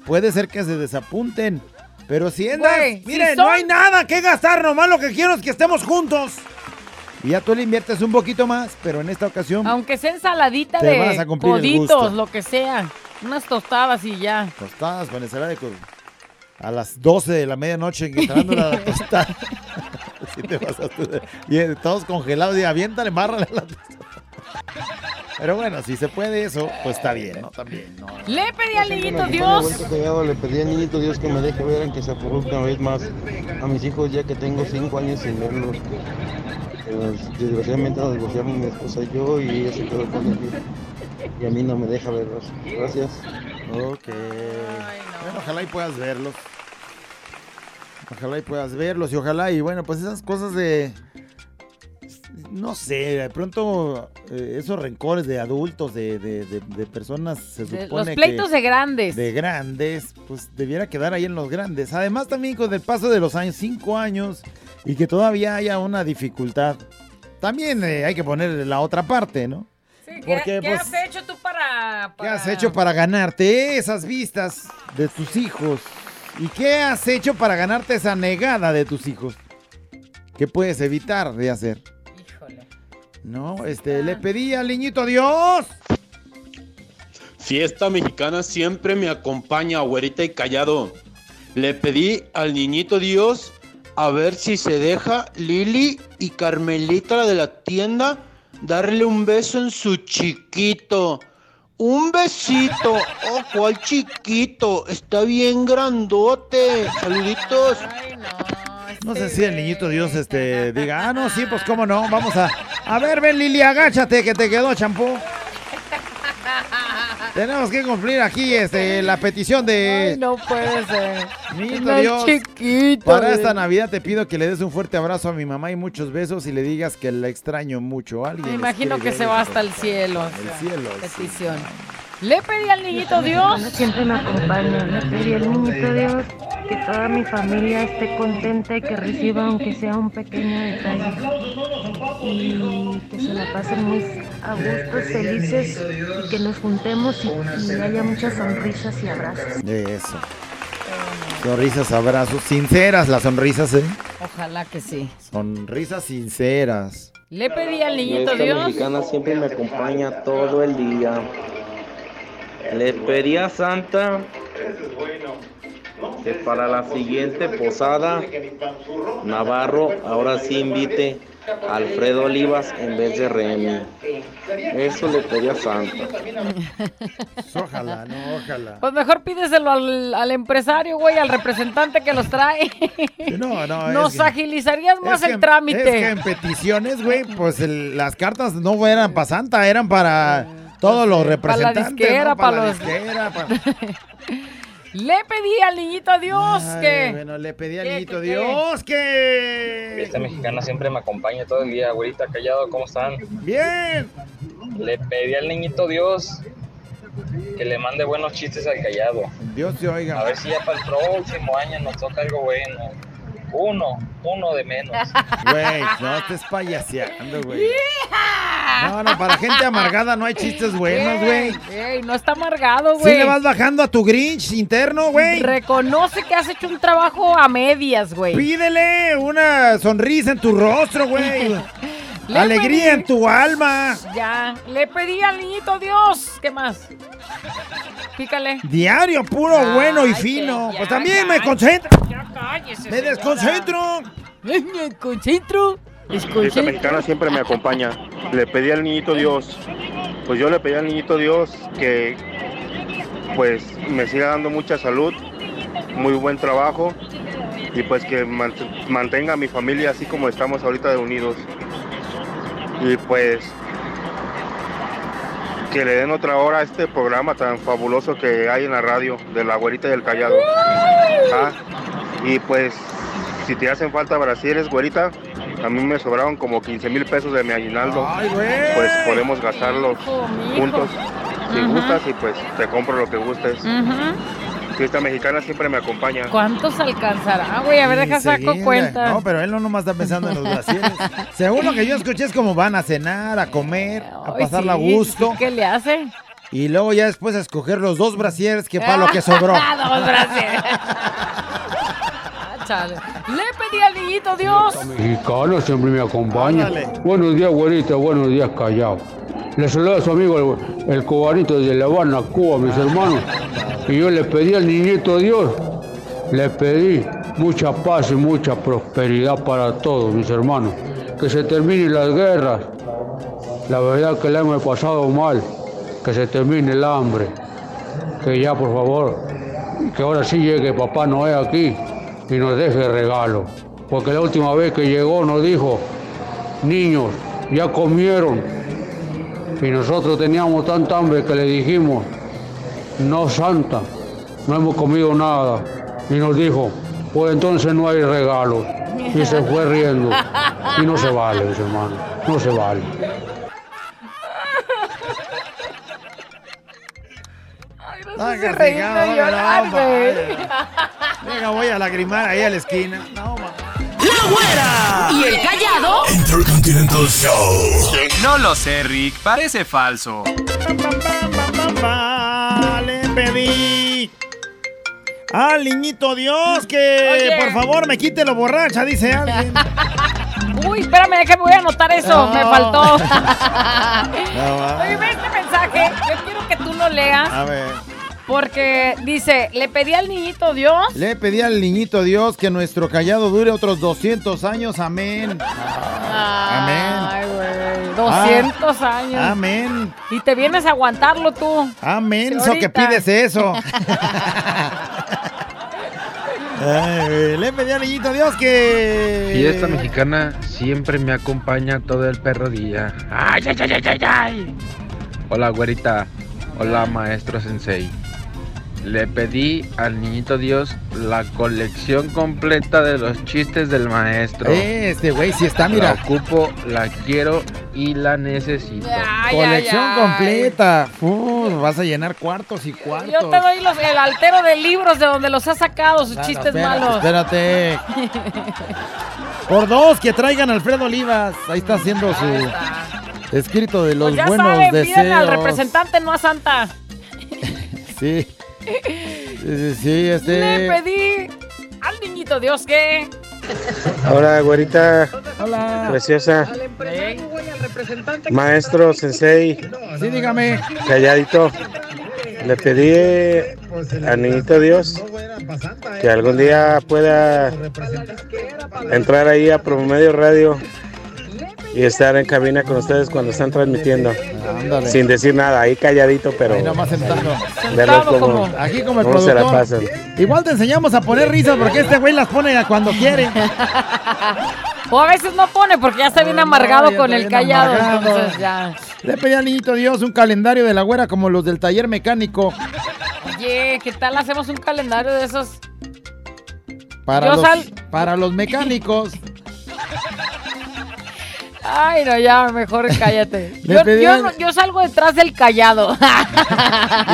puede ser que se desapunten. Pero si andas, Güey, si miren, no son- hay nada que gastar, nomás lo que quiero es que estemos juntos. Y ya tú le inviertes un poquito más, pero en esta ocasión Aunque sea ensaladita Te vas de a cumplir el coditos, lo que sea. Unas tostadas y ya. tostadas con co- a las 12 de la medianoche entrando la tostada. Sí te pasaste de- y eh, todos congelados y aviéntale, márrale la tostada. Pero bueno, si se puede eso, pues está bien, ¿no? También, ¿no? Le pedí al niñito Dios. callado, le pedí al niñito Dios que me deje ver, aunque sea por última vez más, a mis hijos, ya que tengo cinco años sin verlos. Pues, desgraciadamente nos divorciamos mi esposa y yo, y ella se quedó con él. Y a mí no me deja verlos. Gracias. Ok. Bueno, ojalá y puedas verlos. Ojalá y puedas verlos y ojalá y bueno, pues esas cosas de... No sé, de pronto eh, esos rencores de adultos, de, de- de- de personas, se supone los pleitos que- de grandes. De grandes, pues debiera quedar ahí en los grandes. Además también con el paso de los años, cinco años, y que todavía haya una dificultad. También eh, hay que poner la otra parte, ¿no? Sí, ¿qué, porque, qué pues, has hecho tú para, ¿Qué para- has hecho para ganarte esas vistas de tus hijos? ¿Y qué has hecho para ganarte esa negada de tus hijos? ¿Qué puedes evitar de hacer? No, este, le pedí al niñito Dios. Fiesta mexicana siempre me acompaña, güerita y callado. Le pedí al niñito Dios a ver si se deja Lili y Carmelita, la de la tienda, darle un beso en su chiquito. Un besito. Oh, ¿cuál chiquito? Está bien grandote. Saluditos. No sé si el niñito Dios este, diga, ah, no, sí, pues cómo no, vamos a... A ver, ven Lili, agáchate que te quedó champú. Tenemos que cumplir aquí este, la petición de... Ay, no puede ser. Niñito No Dios, chiquito, para esta Navidad te pido que le des un fuerte abrazo a mi mamá y muchos besos y le digas que la extraño mucho. Alguien Me imagino que se va hasta el cielo. El cielo, sí. Le pedí al niñito Dios. Siempre me acompaña. Le pedí al niñito Dios que toda mi familia esté contenta y que reciba aunque sea un pequeño detalle. Y que se la pasen muy a gusto, felices y que nos juntemos y, y haya muchas sonrisas y abrazos. Eso. Sonrisas, abrazos, sinceras las sonrisas, ¿eh? Ojalá que sí. Sonrisas sinceras. Le pedí al niñito Dios. mexicana siempre me acompaña todo el día. Le pedí a Santa que para la siguiente posada Navarro ahora sí invite a Alfredo Olivas en vez de Remy. Eso le pedí a Santa. Ojalá, no, ojalá. Pues mejor pídeselo al, al empresario, güey, al representante que los trae. No, no, Nos es que- agilizarías más es que- el trámite. Es que en peticiones, güey, pues el- las cartas no eran para Santa, eran para todos los Para la representantes. disquera, ¿no? para la los. disquera, pa- Le pedí al niñito Dios Ay, que. Bueno, le pedí al ¿Qué, niñito? Dios que... Esta mexicana siempre me acompaña todo el día, güerita, callado, ¿cómo están? Bien. Le pedí al niñito Dios que le mande buenos chistes al callado. Dios te oiga. A ver si ya para el próximo año nos toca algo bueno. Uno, uno de menos. Güey, no estés payaseando, güey. No, no, para gente amargada no hay chistes buenos, güey. Ey, ey, no está amargado, Sí güey. le vas bajando a tu Grinch interno, güey. Reconoce que has hecho un trabajo a medias, güey. Pídele una sonrisa en tu rostro, güey. Le Alegría pedí- en tu alma. Ya, le pedí al niñito Dios. ¿Qué más? Pícale. Diario, puro Ay, bueno y que fino. ya Pues también me concentro. Ya cállese, Me desconcentro. Me desconcentro. Esta mexicana siempre me acompaña. Le pedí al niñito Dios, pues yo le pedí al niñito Dios que pues me siga dando mucha salud, muy buen trabajo y pues que mant- mantenga a mi familia así como estamos ahorita de unidos. Y pues que le den otra hora a este programa tan fabuloso que hay en la radio de la güerita y el callado. Ah, y pues si te hacen falta brasieres, güerita, a mí me sobraron como 15 mil pesos de mi aguinaldo. Pues podemos gastarlos juntos. Si gustas y pues te compro lo que gustes. Fiesta Mexicana siempre me acompaña. ¿Cuántos alcanzará, güey? A ver, deja saco cuenta. No, pero él no nomás está pensando en los brasieres. Según lo que yo escuché es como van a cenar, a comer, a pasarla a gusto. ¿Qué le hace? Y luego ya después a escoger los dos brasieres que para lo que sobró. Dos brasieres. Le pedí al niñito Dios. Mexicano siempre me acompaña. Buenos días, güerita. Buenos días, callado. Le saluda a su amigo el, el cubanito de La Habana, Cuba, mis hermanos. Y yo le pedí al niñito Dios, le pedí mucha paz y mucha prosperidad para todos, mis hermanos. Que se terminen las guerras. La verdad que la hemos pasado mal. Que se termine el hambre. Que ya, por favor, que ahora sí llegue Papá Noé aquí y nos deje regalo. Porque la última vez que llegó nos dijo, niños, ya comieron. Y nosotros teníamos tanta hambre que le dijimos, no Santa, no hemos comido nada. Y nos dijo, pues entonces no hay regalo. Y se fue riendo. Y no se vale, mis hermanos, no se vale. Ah, sé si reírme o llorar, güey. Venga, voy a lagrimar ahí a la esquina. No, ¡La güera! ¿Y el callado? Intercontinental Show. No lo sé, Rick, parece falso. le pedí al niñito Dios que Oye. por favor me quite lo borracha, dice alguien. Uy, espérame, que voy a anotar eso. No. Me faltó. No. Oye, ve este mensaje. Yo quiero que tú lo leas. A ver. Porque dice, le pedí al niñito Dios. Le pedí al niñito Dios que nuestro callado dure otros 200 años. Amén. Ay, güey. 200 años. Amén. Y te vienes a aguantarlo tú. Amén. Eso que pides eso. Ay, le pedí al niñito Dios que. Fiesta mexicana siempre me acompaña todo el perro día. Ay, ay, ay, ay, ay, ay. Hola, güerita. Hola, maestro sensei. Le pedí al niñito Dios la colección completa de los chistes del maestro. Este güey sí está, mira. La ocupo, la quiero y la necesito. Colección completa. Uf, vas a llenar cuartos y cuartos. Yo te doy los- el altero de libros de donde los ha sacado, sus chistes espérate, malos. Espérate. Por dos, que traigan a Alfredo Olivas. Ahí está haciendo su escrito de los Pues ya buenos saben, deseos. al representante, no a Santa. Sí. Sí, sí, sí, este. Le pedí al niñito Dios que. Hola, güerita. Hola. Preciosa. Maestro, sensei. Sí, dígame. Calladito. Le pedí al niñito Dios que algún día pueda entrar ahí a Promedio Radio y estar en cabina con ustedes cuando están transmitiendo. Ándale. Sin decir nada, ahí calladito, pero Ahí nomás sentado. verlos cómo, Aquí como el cómo se la productor. pasan. Igual te enseñamos a poner risas porque este güey las pone cuando quiere. O a veces no pone porque ya está bien amargado ya con el callado. amargado. Entonces ya. Le pedí al niñito Dios un calendario de la güera como los del taller mecánico Oye, ¿qué tal hacemos un calendario de esos? para, Yo los, sal- para los mecánicos. Ay, no, ya, mejor cállate. Yo, pedí yo yo salgo detrás del callado.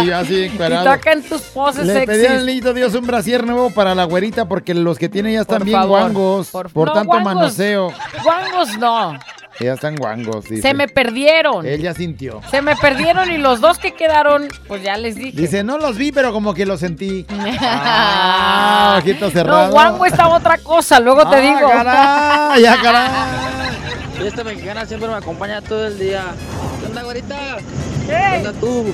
Y yo así y encuerado. tocan tus poses Le pedí al niñito Dios un brasier nuevo para la güerita porque los que tiene ya están Por bien favor, guangos. por- Por, no, tanto guangos. manoseo. Guangos no. Ya están guangos. dice. Se me perdieron. Él ya sintió. Se me perdieron y los dos que quedaron, pues ya les dije. Dice, no los vi, pero como que los sentí. Ah, ojito cerrado. No, guango está otra cosa, luego te Ah, digo. caray, ya, caray. Fiesta mexicana siempre me acompaña todo el día. ¿Qué onda, güerita? ¿Qué? ¿Qué onda tú?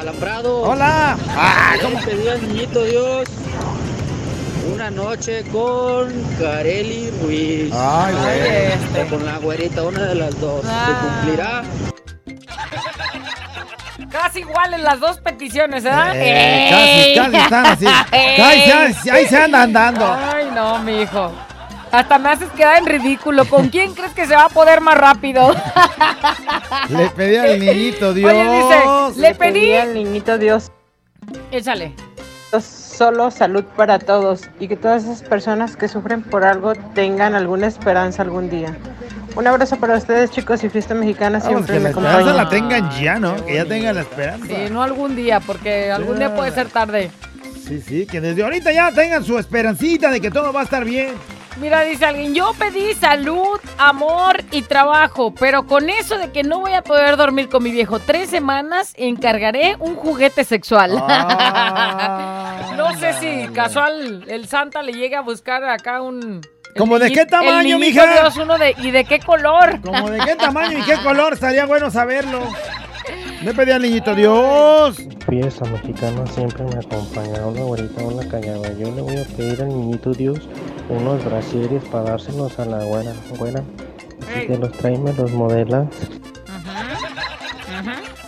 Alambrado. Hola. Ah, ¿cómo? pedí al niñito Dios una noche con Carely Ruiz. Ay, güey. O con la güerita, una de las dos. Ah. ¿Se cumplirá? Casi iguales las dos peticiones, ¿verdad? Eh, casi, casi están así. Ahí se, andan dando. Ay, no, mijo. Hasta me haces quedar en ridículo. ¿Con quién crees que se va a poder más rápido? Le pedí al niñito Dios. Oye, dice, le pedí. al niñito Dios Échale. solo salud para todos y que todas esas personas que sufren por algo tengan alguna esperanza algún día. Un abrazo para ustedes chicos y fiesta mexicana Vamos, siempre que me la esperanza la tengan ya, ¿no? Que ya tengan la esperanza. Sí, no algún día, porque algún día puede ser tarde. Sí, sí, que desde ahorita ya tengan su esperancita de que todo va a estar bien. Mira, dice alguien, yo pedí salud, amor y trabajo, pero con eso de que no voy a poder dormir con mi viejo tres semanas, encargaré un juguete sexual. Ah. no sé si casual el Santa le llega a buscar acá un... el ¿Cómo de qué tamaño, mija? Dios, uno de, ¿Y de qué color? Como de qué tamaño y qué color, estaría bueno saberlo. Le pedí al niñito Dios. Fiesta mexicana siempre me acompaña. Una güerita, una callada. Yo le voy a pedir al niñito Dios unos brasieres para dárselos a la güera. Güera, si te los trae, me los modelas.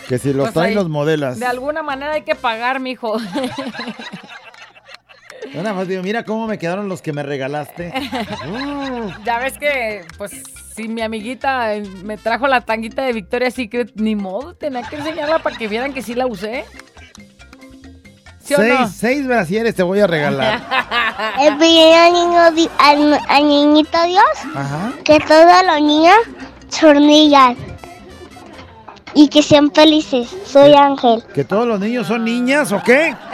Que si los Pues traen ahí, los modelas. De alguna manera hay que pagar, mijo. Yo nada más digo, mira cómo me quedaron los que me regalaste. ya ves que, pues, si mi amiguita eh, me trajo la tanguita de Victoria's Secret, ni modo, tenía que enseñarla para que vieran que sí la usé. ¿Sí o seis, no? seis brasieres te voy a regalar. Al, niño al, al niñito Dios Ajá. que todos los niños sonrían y que sean felices. Soy Ángel. ¿Que todos los niños son niñas o qué?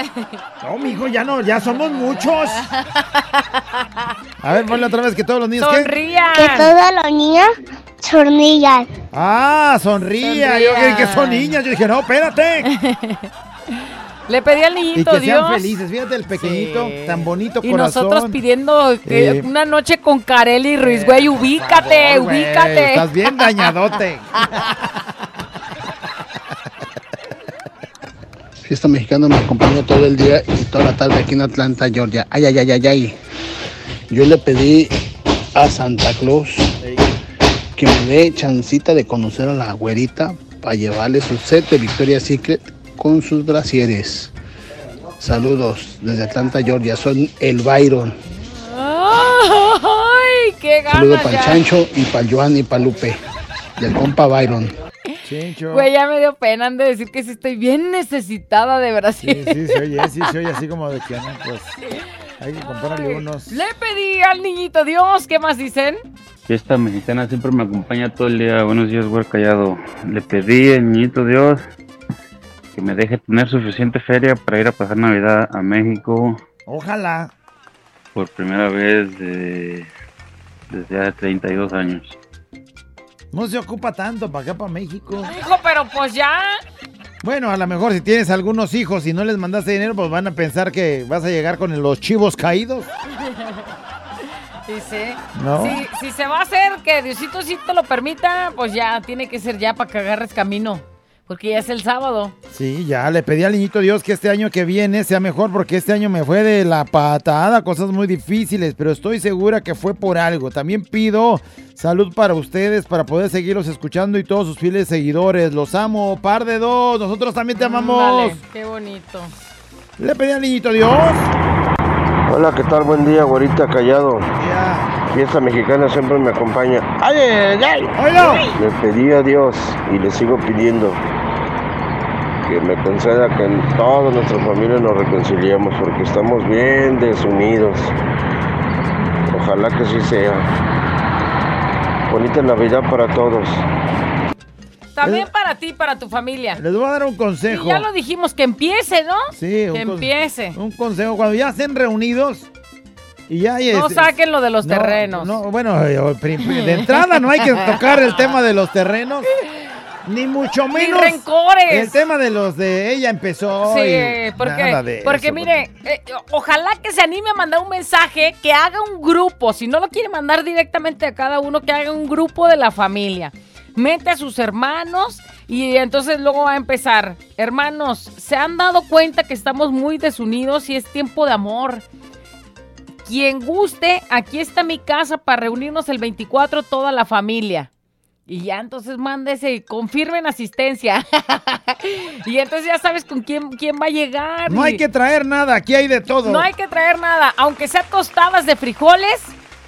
No, mijo, ya no, ya somos muchos. A ver, ponle otra vez que todos los niños ¿qué? Que todos los niños sonrían. Ah, sonría. Yo creí que son Sonrían. niñas. Yo dije, no, espérate. Le pedí al Y niñito que sean Dios. felices. Fíjate el pequeñito, tan bonito Y corazón. nosotros pidiendo que Eh. una noche con Carely Ruiz, güey, ubícate, güey, ubícate. Estás bien dañadote. Fiesta mexicana me acompañó todo el día y toda la tarde aquí en Atlanta, Georgia. Ay, ay, ay, ay, ay. Yo le pedí a Santa Claus que me dé chancita de conocer a la güerita para llevarle su set de Victoria's Secret con sus brasieres. Saludos desde Atlanta, Georgia. Son el Byron. Ay, qué Saludos ganas para el. Chancho y para el Joan y para Lupe. Del compa Byron. Güey, ya me dio pena han de decir que sí estoy bien necesitada de Brasil. Sí, sí, se oye, sí, se oye así como de que no, pues hay que comprarle unos. Le pedí al niñito Dios, ¿qué más dicen? Fiesta mexicana siempre me acompaña todo el día. Buenos días, güey callado. Le pedí al niñito Dios que me deje tener suficiente feria para ir a pasar Navidad a México Ojalá. por primera vez de- desde hace 32 años. No se ocupa tanto para acá, para México. Hijo, pero pues ya. Bueno, a lo mejor si tienes algunos hijos y no les mandaste dinero, pues van a pensar que vas a llegar con los chivos caídos. Dice. No. Si, si se va a hacer que Diosito sí te lo permita, pues ya tiene que ser ya para que agarres camino. Porque ya es el sábado. Sí, ya le pedí al niñito Dios que este año que viene sea mejor porque este año me fue de la patada, cosas muy difíciles, pero estoy segura que fue por algo. También pido salud para ustedes, para poder seguirlos escuchando y todos sus fieles seguidores. Los amo, par de dos, nosotros también te amamos. Dale, qué bonito. Le pedí al niñito Dios. Hola, ¿qué tal? Buen día, güerita callado. Fiesta mexicana siempre me acompaña. ¡Ay, ay, ay! Le pedí a Dios y le sigo pidiendo que me conceda que en toda nuestra familia nos reconciliemos porque estamos bien desunidos. Ojalá que sí sea. Bonita Navidad para todos. También para ti, para tu familia. Les voy a dar un consejo. Y ya lo dijimos, que empiece, ¿no? Sí, un que empiece. Un consejo, cuando ya estén reunidos y ya... No este, saquen lo de los no, terrenos. No, bueno, eh, de entrada no hay que tocar el tema de los terrenos. Ni mucho Ni menos. rencores. El tema de los de ella empezó. Sí, porque, porque eso, mire, eh, ojalá que se anime a mandar un mensaje, que haga un grupo, si no lo quiere mandar directamente a cada uno, que haga un grupo de la familia. Mete a sus hermanos y entonces luego va a empezar. Hermanos, ¿se han dado cuenta que estamos muy desunidos y es tiempo de amor? Quien guste, aquí está mi casa para reunirnos el 24 toda la familia. Y ya entonces mándese confirmen asistencia. y entonces ya sabes con quién, quién va a llegar. No y- hay que traer nada, aquí hay de todo. no hay que traer nada, aunque sea tostadas de frijoles.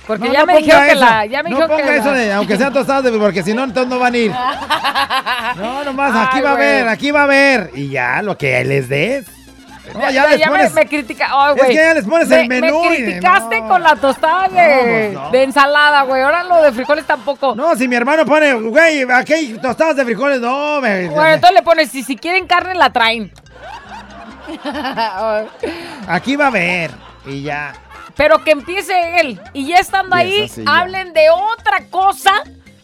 Porque No, ya no me dijeron que la. Ya me no ponga que eso la- de, aunque sean tostadas, de, porque si no, entonces no van a ir. No, nomás, aquí va a haber, aquí va a haber. Y ya, lo que les des. No, ya les ya me- pones- me, critica. ay, Es que ya les pones Me- el menú Me y- criticaste no. con la tostada de, No, pues de ensalada, güey. Ahora lo de frijoles tampoco. No, si mi hermano pone, güey, aquí hay tostadas de frijoles, no, me. Bueno, entonces le pones, si, si quieren carne, la traen. Aquí va a ver. Y ya. Pero que empiece él. Y ya estando Y ahí, ya. hablen de otra cosa.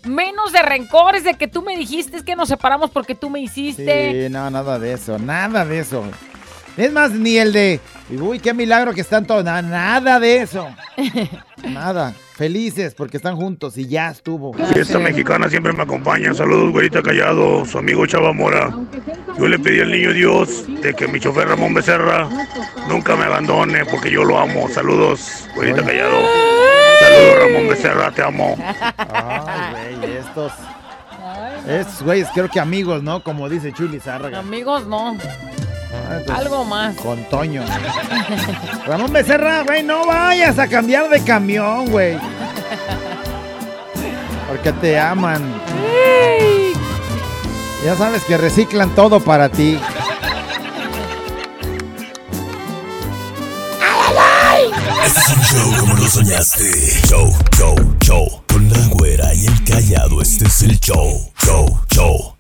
Menos de rencores, de que tú me dijiste es que nos separamos porque tú me hiciste. Sí, no, nada de eso, nada de eso. Es más, ni el de, uy, qué milagro que están todos, na- nada de eso. Nada. Felices porque están juntos y ya estuvo. Fiesta mexicana siempre me acompaña. Saludos, güerita callado, su amigo Chava Mora. Yo le pedí al niño Dios de que mi chofer Ramón Becerra nunca me abandone porque yo lo amo. Saludos, güerita callado. Saludos, Ramón Becerra, te amo. Ay, güey, estos. Estos güeyes, creo que amigos, ¿no? Como dice Chuli Zárraga. Amigos, no. Entonces, Algo más. Con Toño. Ramón Becerra, güey, no vayas a cambiar de camión, güey. Porque te aman. Ya sabes que reciclan todo para ti. Este es un show como lo soñaste. Show, show, show. Con la güera y el callado, este es el show. Show, show.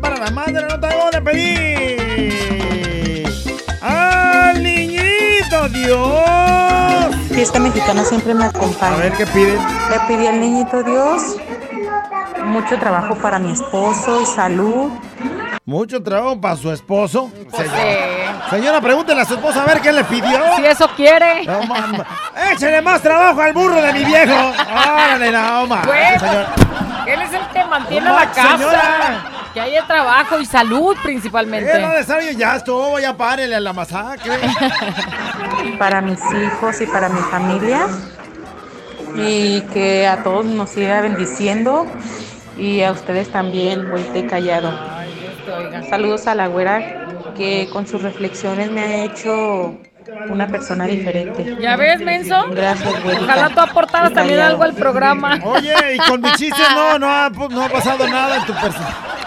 Para la madre, no tengo de pedir. ¡Al niñito Dios! Fiesta mexicana siempre me acompaña. A ver qué piden. Le pedí al niñito Dios mucho trabajo para mi esposo y salud. Mucho trabajo para su esposo. Señora, Señora, pregúntele a su esposo a ver qué le pidió. Si eso quiere. No, mamá. Échale más trabajo al burro de mi viejo. Órale, no, ma. Güey, señor. Él es el que mantiene No, la casa. señora. Que haya trabajo y salud Es principalmente. necesario, ya estuvo, ya párele a la masacre. para mis hijos y para mi familia y que a todos nos siga bendiciendo y a ustedes también, güey, callado. Saludos a la güera que con sus reflexiones me ha hecho una persona diferente. ¿Ya ves, menso? Gracias, güey. Ojalá tú aportaras también algo al programa. Oye, y con mi chiste no, no ha, no ha pasado nada en tu persona.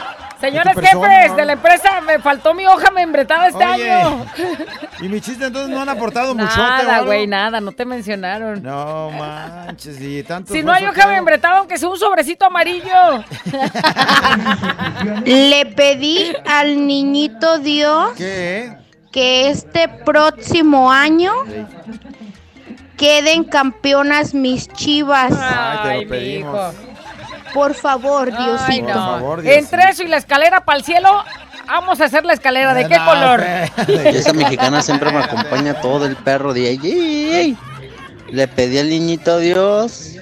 Señores jefes ¿no? de la empresa, me faltó mi hoja membretada este Oye, año. Y mi chiste entonces no han aportado muchote o Nada, güey, nada, no te mencionaron. No manches, y tanto. Si no hay hoja membretada, aunque sea un sobrecito amarillo. Le pedí al niñito Dios ¿Qué? que este próximo año queden campeonas mis chivas. Ay, te lo pedimos. Por favor, Ay, Diosito. no. Entre eso y la escalera para el cielo, vamos a hacer la escalera. ¿De qué No, color? Esa mexicana siempre me acompaña todo el perro día. Yey. Le pedí al niñito Dios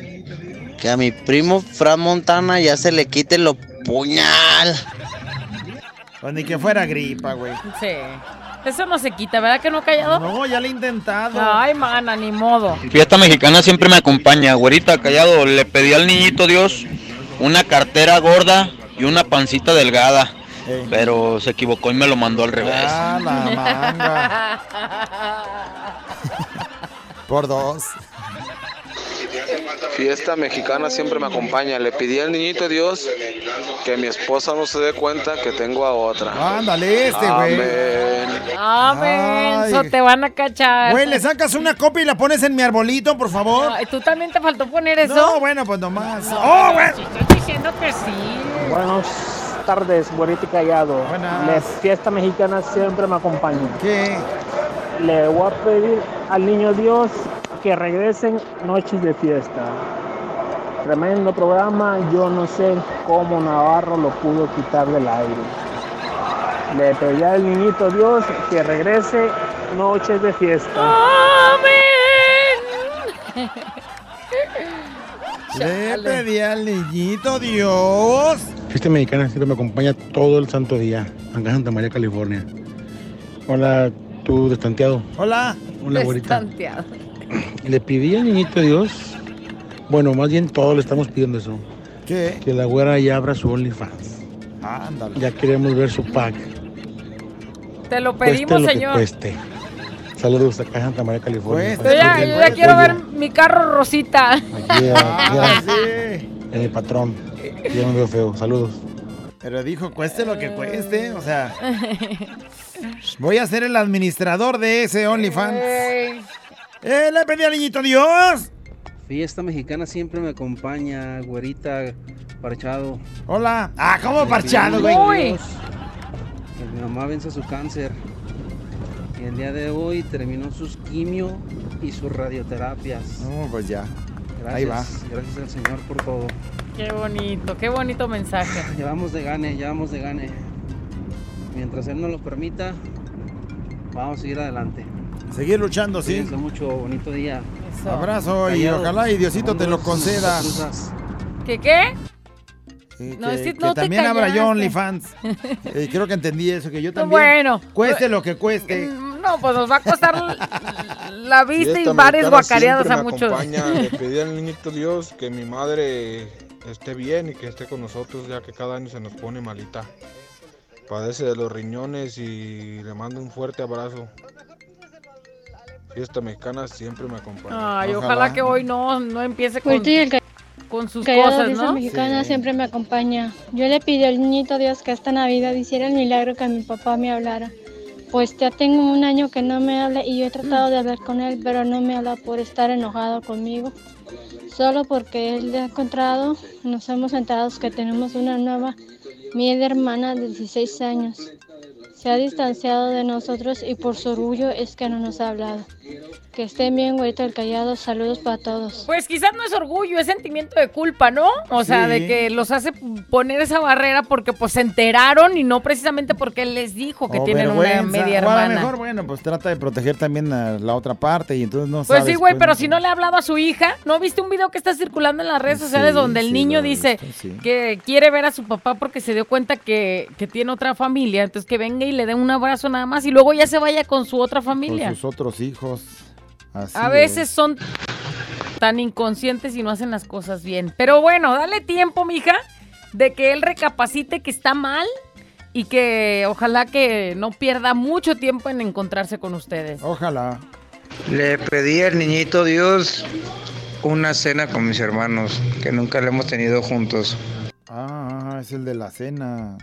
que a mi primo Fran Montana ya se le quite lo puñal. Pues ni que fuera gripa, güey. Sí. Eso no se quita, ¿verdad que no ha callado? No, ya le he intentado. Ay, mana, ni modo. Fiesta mexicana siempre me acompaña. Güerita, callado, le pedí al niñito Dios una cartera gorda y una pancita delgada. Pero se equivocó y me lo mandó al revés. Ah, la manga. Por dos. Fiesta mexicana siempre me acompaña. Le pedí al niñito Dios que mi esposa no se dé cuenta que tengo a otra. Ándale, este, güey. Amén. Amén. Eso te van a cachar. Güey, le sacas una copia y la pones en mi arbolito, por favor. ¿Tú también te faltó poner eso? No, bueno, pues nomás. ¡Oh, güey! Estoy diciendo que sí. Buenas tardes, güerito y callado. La fiesta mexicana siempre me acompaña. ¿Qué? Le voy a pedir al niño Dios que regresen noches de fiesta. Tremendo programa, yo no sé cómo Navarro lo pudo quitar del aire. Le pedí al niñito Dios que regrese noches de fiesta. Amén. Le pedí al niñito Dios. Fiesta mexicana siempre me acompaña todo el santo día, acá en Santa María, California. Hola, tú destanteado. Hola. Hola, güerita. Destanteado. Le pedí al niñito Dios, bueno, más bien todos le estamos pidiendo eso, ¿Qué? que la güera ya abra su OnlyFans. Ándale. Ya queremos ver su pack. Te lo Cueste pedimos, lo que señor. cueste. Saludos acá en Santa María, California. Yo ya, yo ya quiero ver mi carro rosita. Aquí, aquí, en el patrón. Ya me veo feo. Saludos. Pero dijo, cueste lo que cueste, o sea, voy a ser el administrador de ese OnlyFans. Ey. ¡Eh, le pedí al niñito Dios! Fiesta mexicana siempre me acompaña, güerita, parchado. Hola. Ah, ¿cómo Le parchado, güey? Que mi mamá vence su cáncer. Y el día de hoy terminó sus quimio y sus radioterapias. No, pues ya. Gracias, Ahí va. Gracias al Señor por todo. Qué bonito, qué bonito mensaje. Llevamos de gane, llevamos de gane. Mientras Él nos lo permita, vamos a seguir adelante. Seguir luchando, sí. Cuídense mucho, bonito día. Abrazo y ojalá y Diosito te lo conceda. ¿Qué qué? Sí, No, que, es que que no te también abra yo. OnlyFans. Eh, creo que entendí eso, que yo también. Bueno. Cueste lo que cueste. No, pues nos va a costar la vista y varias mexicana guacareadas a muchos. acompaña. Le pedí al niñito Dios que mi madre esté bien y que esté con nosotros ya que cada año se nos pone malita. Padece de los riñones y le mando un fuerte abrazo. Fiesta mexicana siempre me acompaña. Ay, ojalá, que hoy no, no empiece con, y el con sus cosas, Risa ¿no? mexicana siempre me acompaña. Yo le pedí al niñito Dios que esta Navidad hiciera el milagro que mi papá me hablara. Pues ya tengo un año que no me habla y yo he tratado de hablar con él, pero no me habla por estar enojado conmigo. Solo porque él ha encontrado, nos hemos enterado que tenemos una nueva miel hermana de 16 años. Se ha distanciado de nosotros y por su orgullo es que no nos ha hablado. Que estén bien, güerito el callado. Saludos para todos. Pues quizás no es orgullo, es sentimiento de culpa, ¿no? O sea, Sí. de que los hace poner esa barrera porque pues se enteraron y no precisamente porque él les dijo que O tienen una media O a lo hermana. mejor, bueno, pues trata de proteger también a la otra parte y entonces no Pues sabes, sí, güey, pero si no le ha hablado a su hija, ¿no viste un video que está circulando en las redes sociales donde el sí, niño dice visto, que quiere ver a su papá porque se dio cuenta que, que tiene otra familia? Entonces que venga y le dé un abrazo nada más y luego ya se vaya con su otra Con familia. sus otros hijos. Así A es. veces son tan inconscientes y no hacen las cosas bien. Pero bueno, dale tiempo, mija, de que él recapacite que está mal y que ojalá que no pierda mucho tiempo en encontrarse con ustedes. Ojalá. Le pedí al niñito Dios una cena con mis hermanos, que nunca la hemos tenido juntos. Ah, es el de la cena.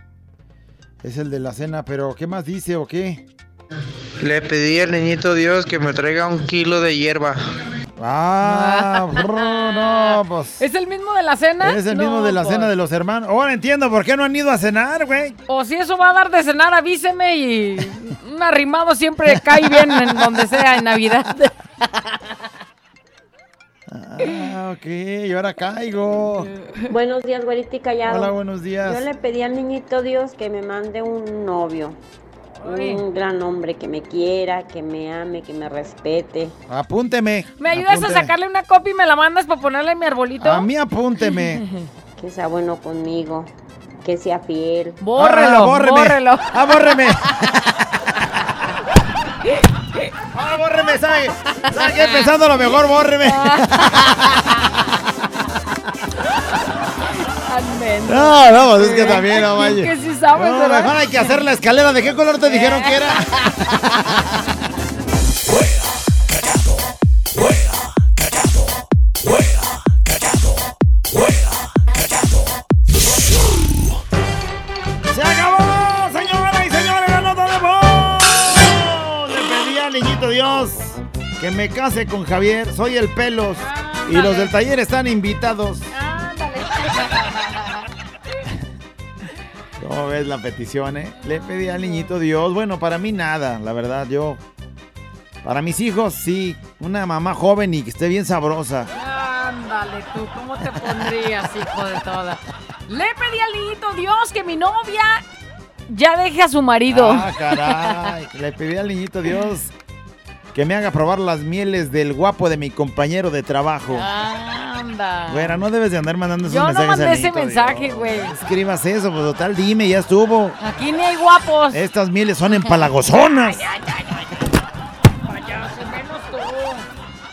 Es el de la cena, pero ¿qué más dice o qué? Le pedí al niñito Dios que me traiga un kilo de hierba. Ah, brr, no, pues. ¿Es el mismo de la cena? Es el mismo de la pues. cena de los hermanos. Ahora entiendo por qué no han ido a cenar, güey. O si eso va a dar de cenar, avíseme y un arrimado siempre cae bien en donde sea en Navidad. Ah, ok, y ahora caigo. Buenos días, güerita y callado. Hola, buenos días. Yo le pedí al niñito Dios que me mande un novio. Un gran hombre que me quiera, que me ame, que me respete. Apúnteme. ¿Me ayudas a sacarle una copia y me la mandas para ponerla en mi arbolito? A mí apúnteme. Que sea bueno conmigo. Que sea fiel. Bórrelo, Ah, bórreme. bórrelo. Ah, bórreme. Ah, bórreme, ¿sabe? ¿Sabe qué? Pensando lo mejor, bórreme. No, no, pues es que también, no vaya. Que sí sabes, No, ¿verdad? mejor hay que hacer la escalera. ¿De qué color te dijeron que era? ¡Se acabó, señoras y señores, la nota de voz! Le pedí al niñito Dios que me case con Javier. Soy el pelos. Y los del taller están invitados. ¿Cómo ves la petición, eh? Le pedí al niñito Dios. Bueno, para mí nada, la verdad, yo. Para mis hijos, sí. Una mamá joven y que esté bien sabrosa. Ándale tú, ¿cómo te pondrías, hijo de toda? Le pedí al niñito Dios que mi novia ya deje a su marido. Ah, caray. Le pedí al niñito Dios que me haga probar las mieles del guapo de mi compañero de trabajo. Anda. Güera, no debes de andar mandando esos Yo no mensajes mandé al ese niñito mensaje, güey. Escribas eso, pues total, dime, ya estuvo. Aquí ni hay guapos. Estas mieles son empalagozonas.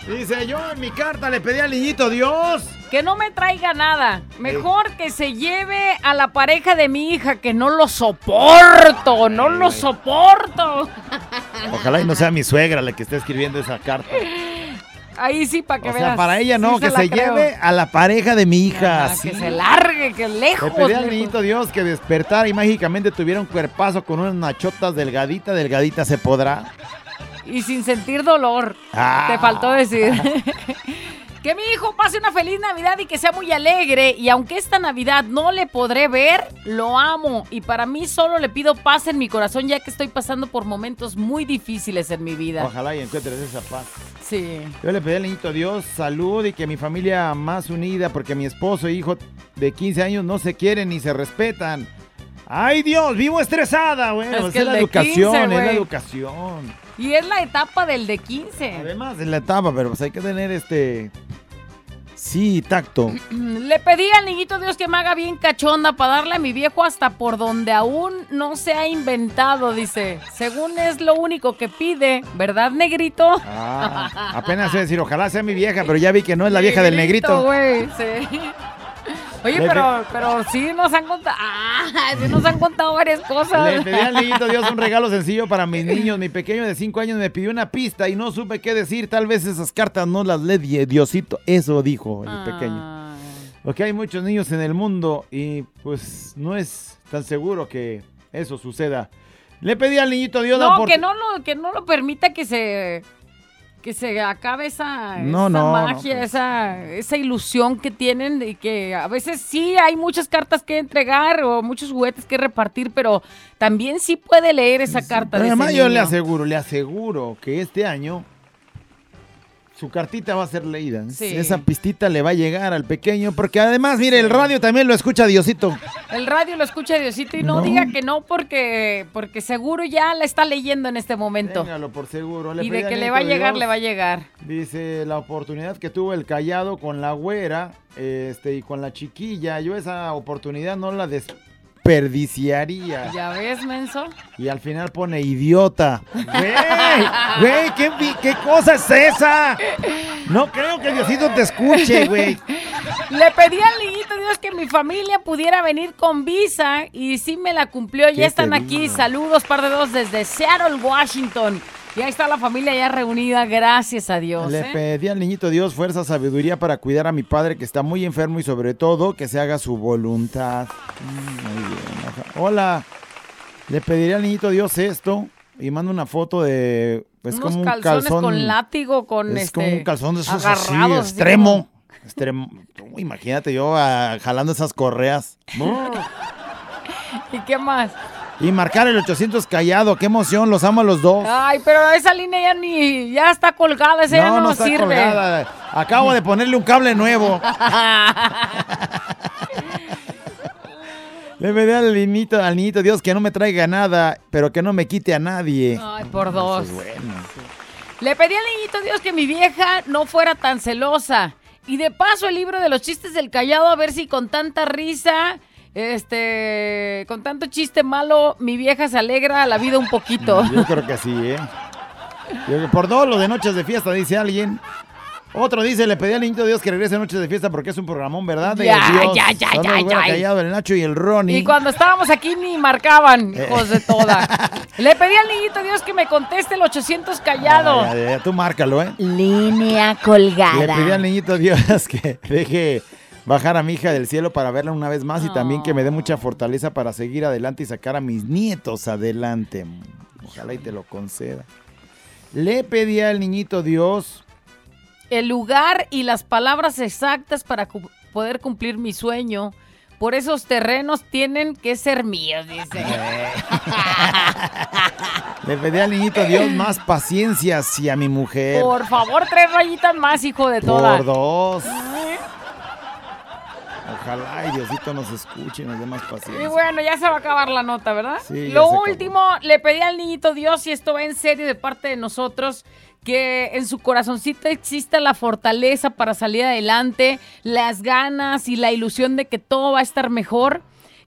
Dice, yo en mi carta le pedí al niñito Dios Que no me traiga nada. Mejor que se lleve a la pareja de mi hija, que no lo soporto, no lo soporto. Ojalá y no sea mi suegra la que esté escribiendo esa carta. Ahí sí, para que O veas. sea, para ella no, Sí que se lleve a la pareja de mi hija. Ajá, sí. Que se largue, que Le lejos. pedí al niñito Dios que despertara y mágicamente tuviera un cuerpazo con unas nachotas delgadita, delgadita se podrá. Y sin sentir dolor. Ah. Te faltó decir. que mi hijo pase una feliz Navidad y que sea muy alegre. Y aunque esta Navidad no le podré ver, lo amo. Y para mí solo le pido paz en mi corazón ya que estoy pasando por momentos muy difíciles en mi vida. Ojalá y encuentres esa paz. Sí. Yo le pedí al niñito Dios salud y que mi familia más unida, porque mi esposo e hijo de 15 años no se quieren ni se respetan. ¡Ay Dios! ¡Vivo estresada! Bueno, Es que la educación, 15, es la educación. Y es la etapa del de 15. Además, es la etapa, pero pues hay que tener este... Sí, tacto. Le pedí al niñito Dios que me haga bien cachonda para darle a mi viejo hasta por donde aún no se ha inventado, dice. Según es lo único que pide, ¿verdad, negrito? Ah, apenas sé decir, ojalá sea mi vieja, pero ya vi que no es la vieja del negrito. güey, sí. Oye, Le pero, pero sí nos han contado, ah, sí nos han contado varias cosas. Le pedí al niñito Dios un regalo sencillo para mis niños. Mi pequeño de 5 años me pidió una pista y no supe qué decir. Tal vez esas cartas no las le di, Diosito. Eso dijo el pequeño. Porque hay muchos niños en el mundo y pues no es tan seguro que eso suceda. Le pedí al niñito Dios la No, que no lo, que no lo permita que se que se acabe esa, No, esa no, no, magia, pues. esa, esa ilusión que tienen y que a veces sí hay muchas cartas que entregar o muchos juguetes que repartir, pero también sí puede leer esa carta. De ese yo le aseguro, le aseguro que este año su cartita va a ser leída. Sí. Esa pistita le va a llegar al pequeño, porque además, mire, el radio también lo escucha Diosito. El radio lo escucha Diosito y no, No. diga que no porque, porque seguro ya la está leyendo en este momento. Téngalo por seguro. Le Y de que le va a llegar, Dios, le va a llegar. Dice la oportunidad que tuvo el callado con la güera este, y con la chiquilla. Yo esa oportunidad no la desperdiciaría. ¿Ya ves, menso? Y al final pone idiota. Güey, güey, ¿qué, ¿qué cosa es esa? No creo que Diosito te escuche, güey. Le pedí al niñito Dios que mi familia pudiera venir con visa y sí me la cumplió. ¿Qué Ya están aquí. Saludos, par de dos, desde Seattle, Washington. Y ahí está la familia ya reunida, gracias a Dios. Le ¿eh? pedí al niñito Dios fuerza, sabiduría para cuidar a mi padre que está muy enfermo y sobre todo que se haga su voluntad. Mm, Muy bien. Hola. Le pediré al niñito Dios esto y mando una foto de es Unos como un calzones calzón con látigo, con es este. como un calzón de esos así extremo. Extremo. Imagínate yo ah, jalando esas correas. ¿Y qué más? Y marcar el 800 callado, qué emoción, los amo a los dos. Ay, pero esa línea ya ni. Ya está colgada, esa ya no, está sirve. colgada. Acabo de ponerle un cable nuevo. Le pedí al niñito, al niñito Dios que no me traiga nada, pero que no me quite a nadie. Ay, por dos. Es bueno. Le pedí al niñito Dios que mi vieja no fuera tan celosa. Y de paso el libro de los chistes del callado, a ver si con tanta risa, este, con tanto chiste malo, mi vieja se alegra la vida un poquito. Yo creo que sí, ¿eh? Por dos lo de noches de fiesta, dice alguien. Otro dice, le pedí al niñito Dios que regrese a Noches de Fiesta porque es un programón, ¿verdad? De Ya, Dios. ya, ya, Son ya, ya. Callado, el Nacho y el Ronnie. Y cuando estábamos aquí ni marcaban, Eh. hijos de toda. Le pedí al niñito Dios que me conteste el 800 callado. Ya, ya, ya, tú márcalo, ¿eh? Línea Le colgada. pedí al niñito Dios que deje bajar a mi hija del cielo para verla una vez más y también que me dé mucha fortaleza para seguir adelante y sacar a mis nietos adelante. Ojalá y te lo conceda. Le pedí al niñito Dios el lugar y las palabras exactas para cu- poder cumplir mi sueño. Por esos terrenos tienen que ser míos, dice. Le pedí al niñito Dios más paciencia hacia mi mujer. Por favor, tres rayitas más, hijo de toda. Por dos. Ojalá y Diosito nos escuche y nos dé más Y bueno, ya se va a acabar la nota, ¿verdad? Sí, Lo acabó. último, le pedí al niñito Dios, y esto va en serio de parte de nosotros, que en su corazoncito exista la fortaleza para salir adelante, las ganas y la ilusión de que todo va a estar mejor.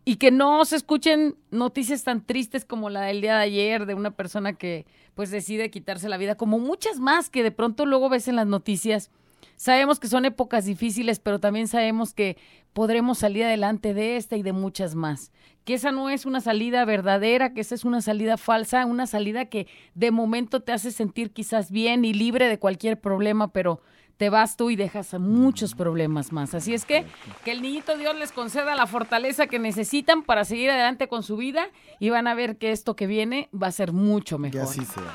Y que no se escuchen noticias tan tristes como la del día de ayer de una persona que pues decide quitarse la vida, como muchas más que de pronto luego ves en las noticias Sabemos que son épocas difíciles, pero también sabemos que podremos salir adelante de esta y de muchas más. Que esa no es una salida verdadera, que esa es una salida falsa, una salida que de momento te hace sentir quizás bien y libre de cualquier problema, pero te vas tú y dejas muchos problemas más. Así es que que el niñito Dios les conceda la fortaleza que necesitan para seguir adelante con su vida y van a ver que esto que viene va a ser mucho mejor. así sea.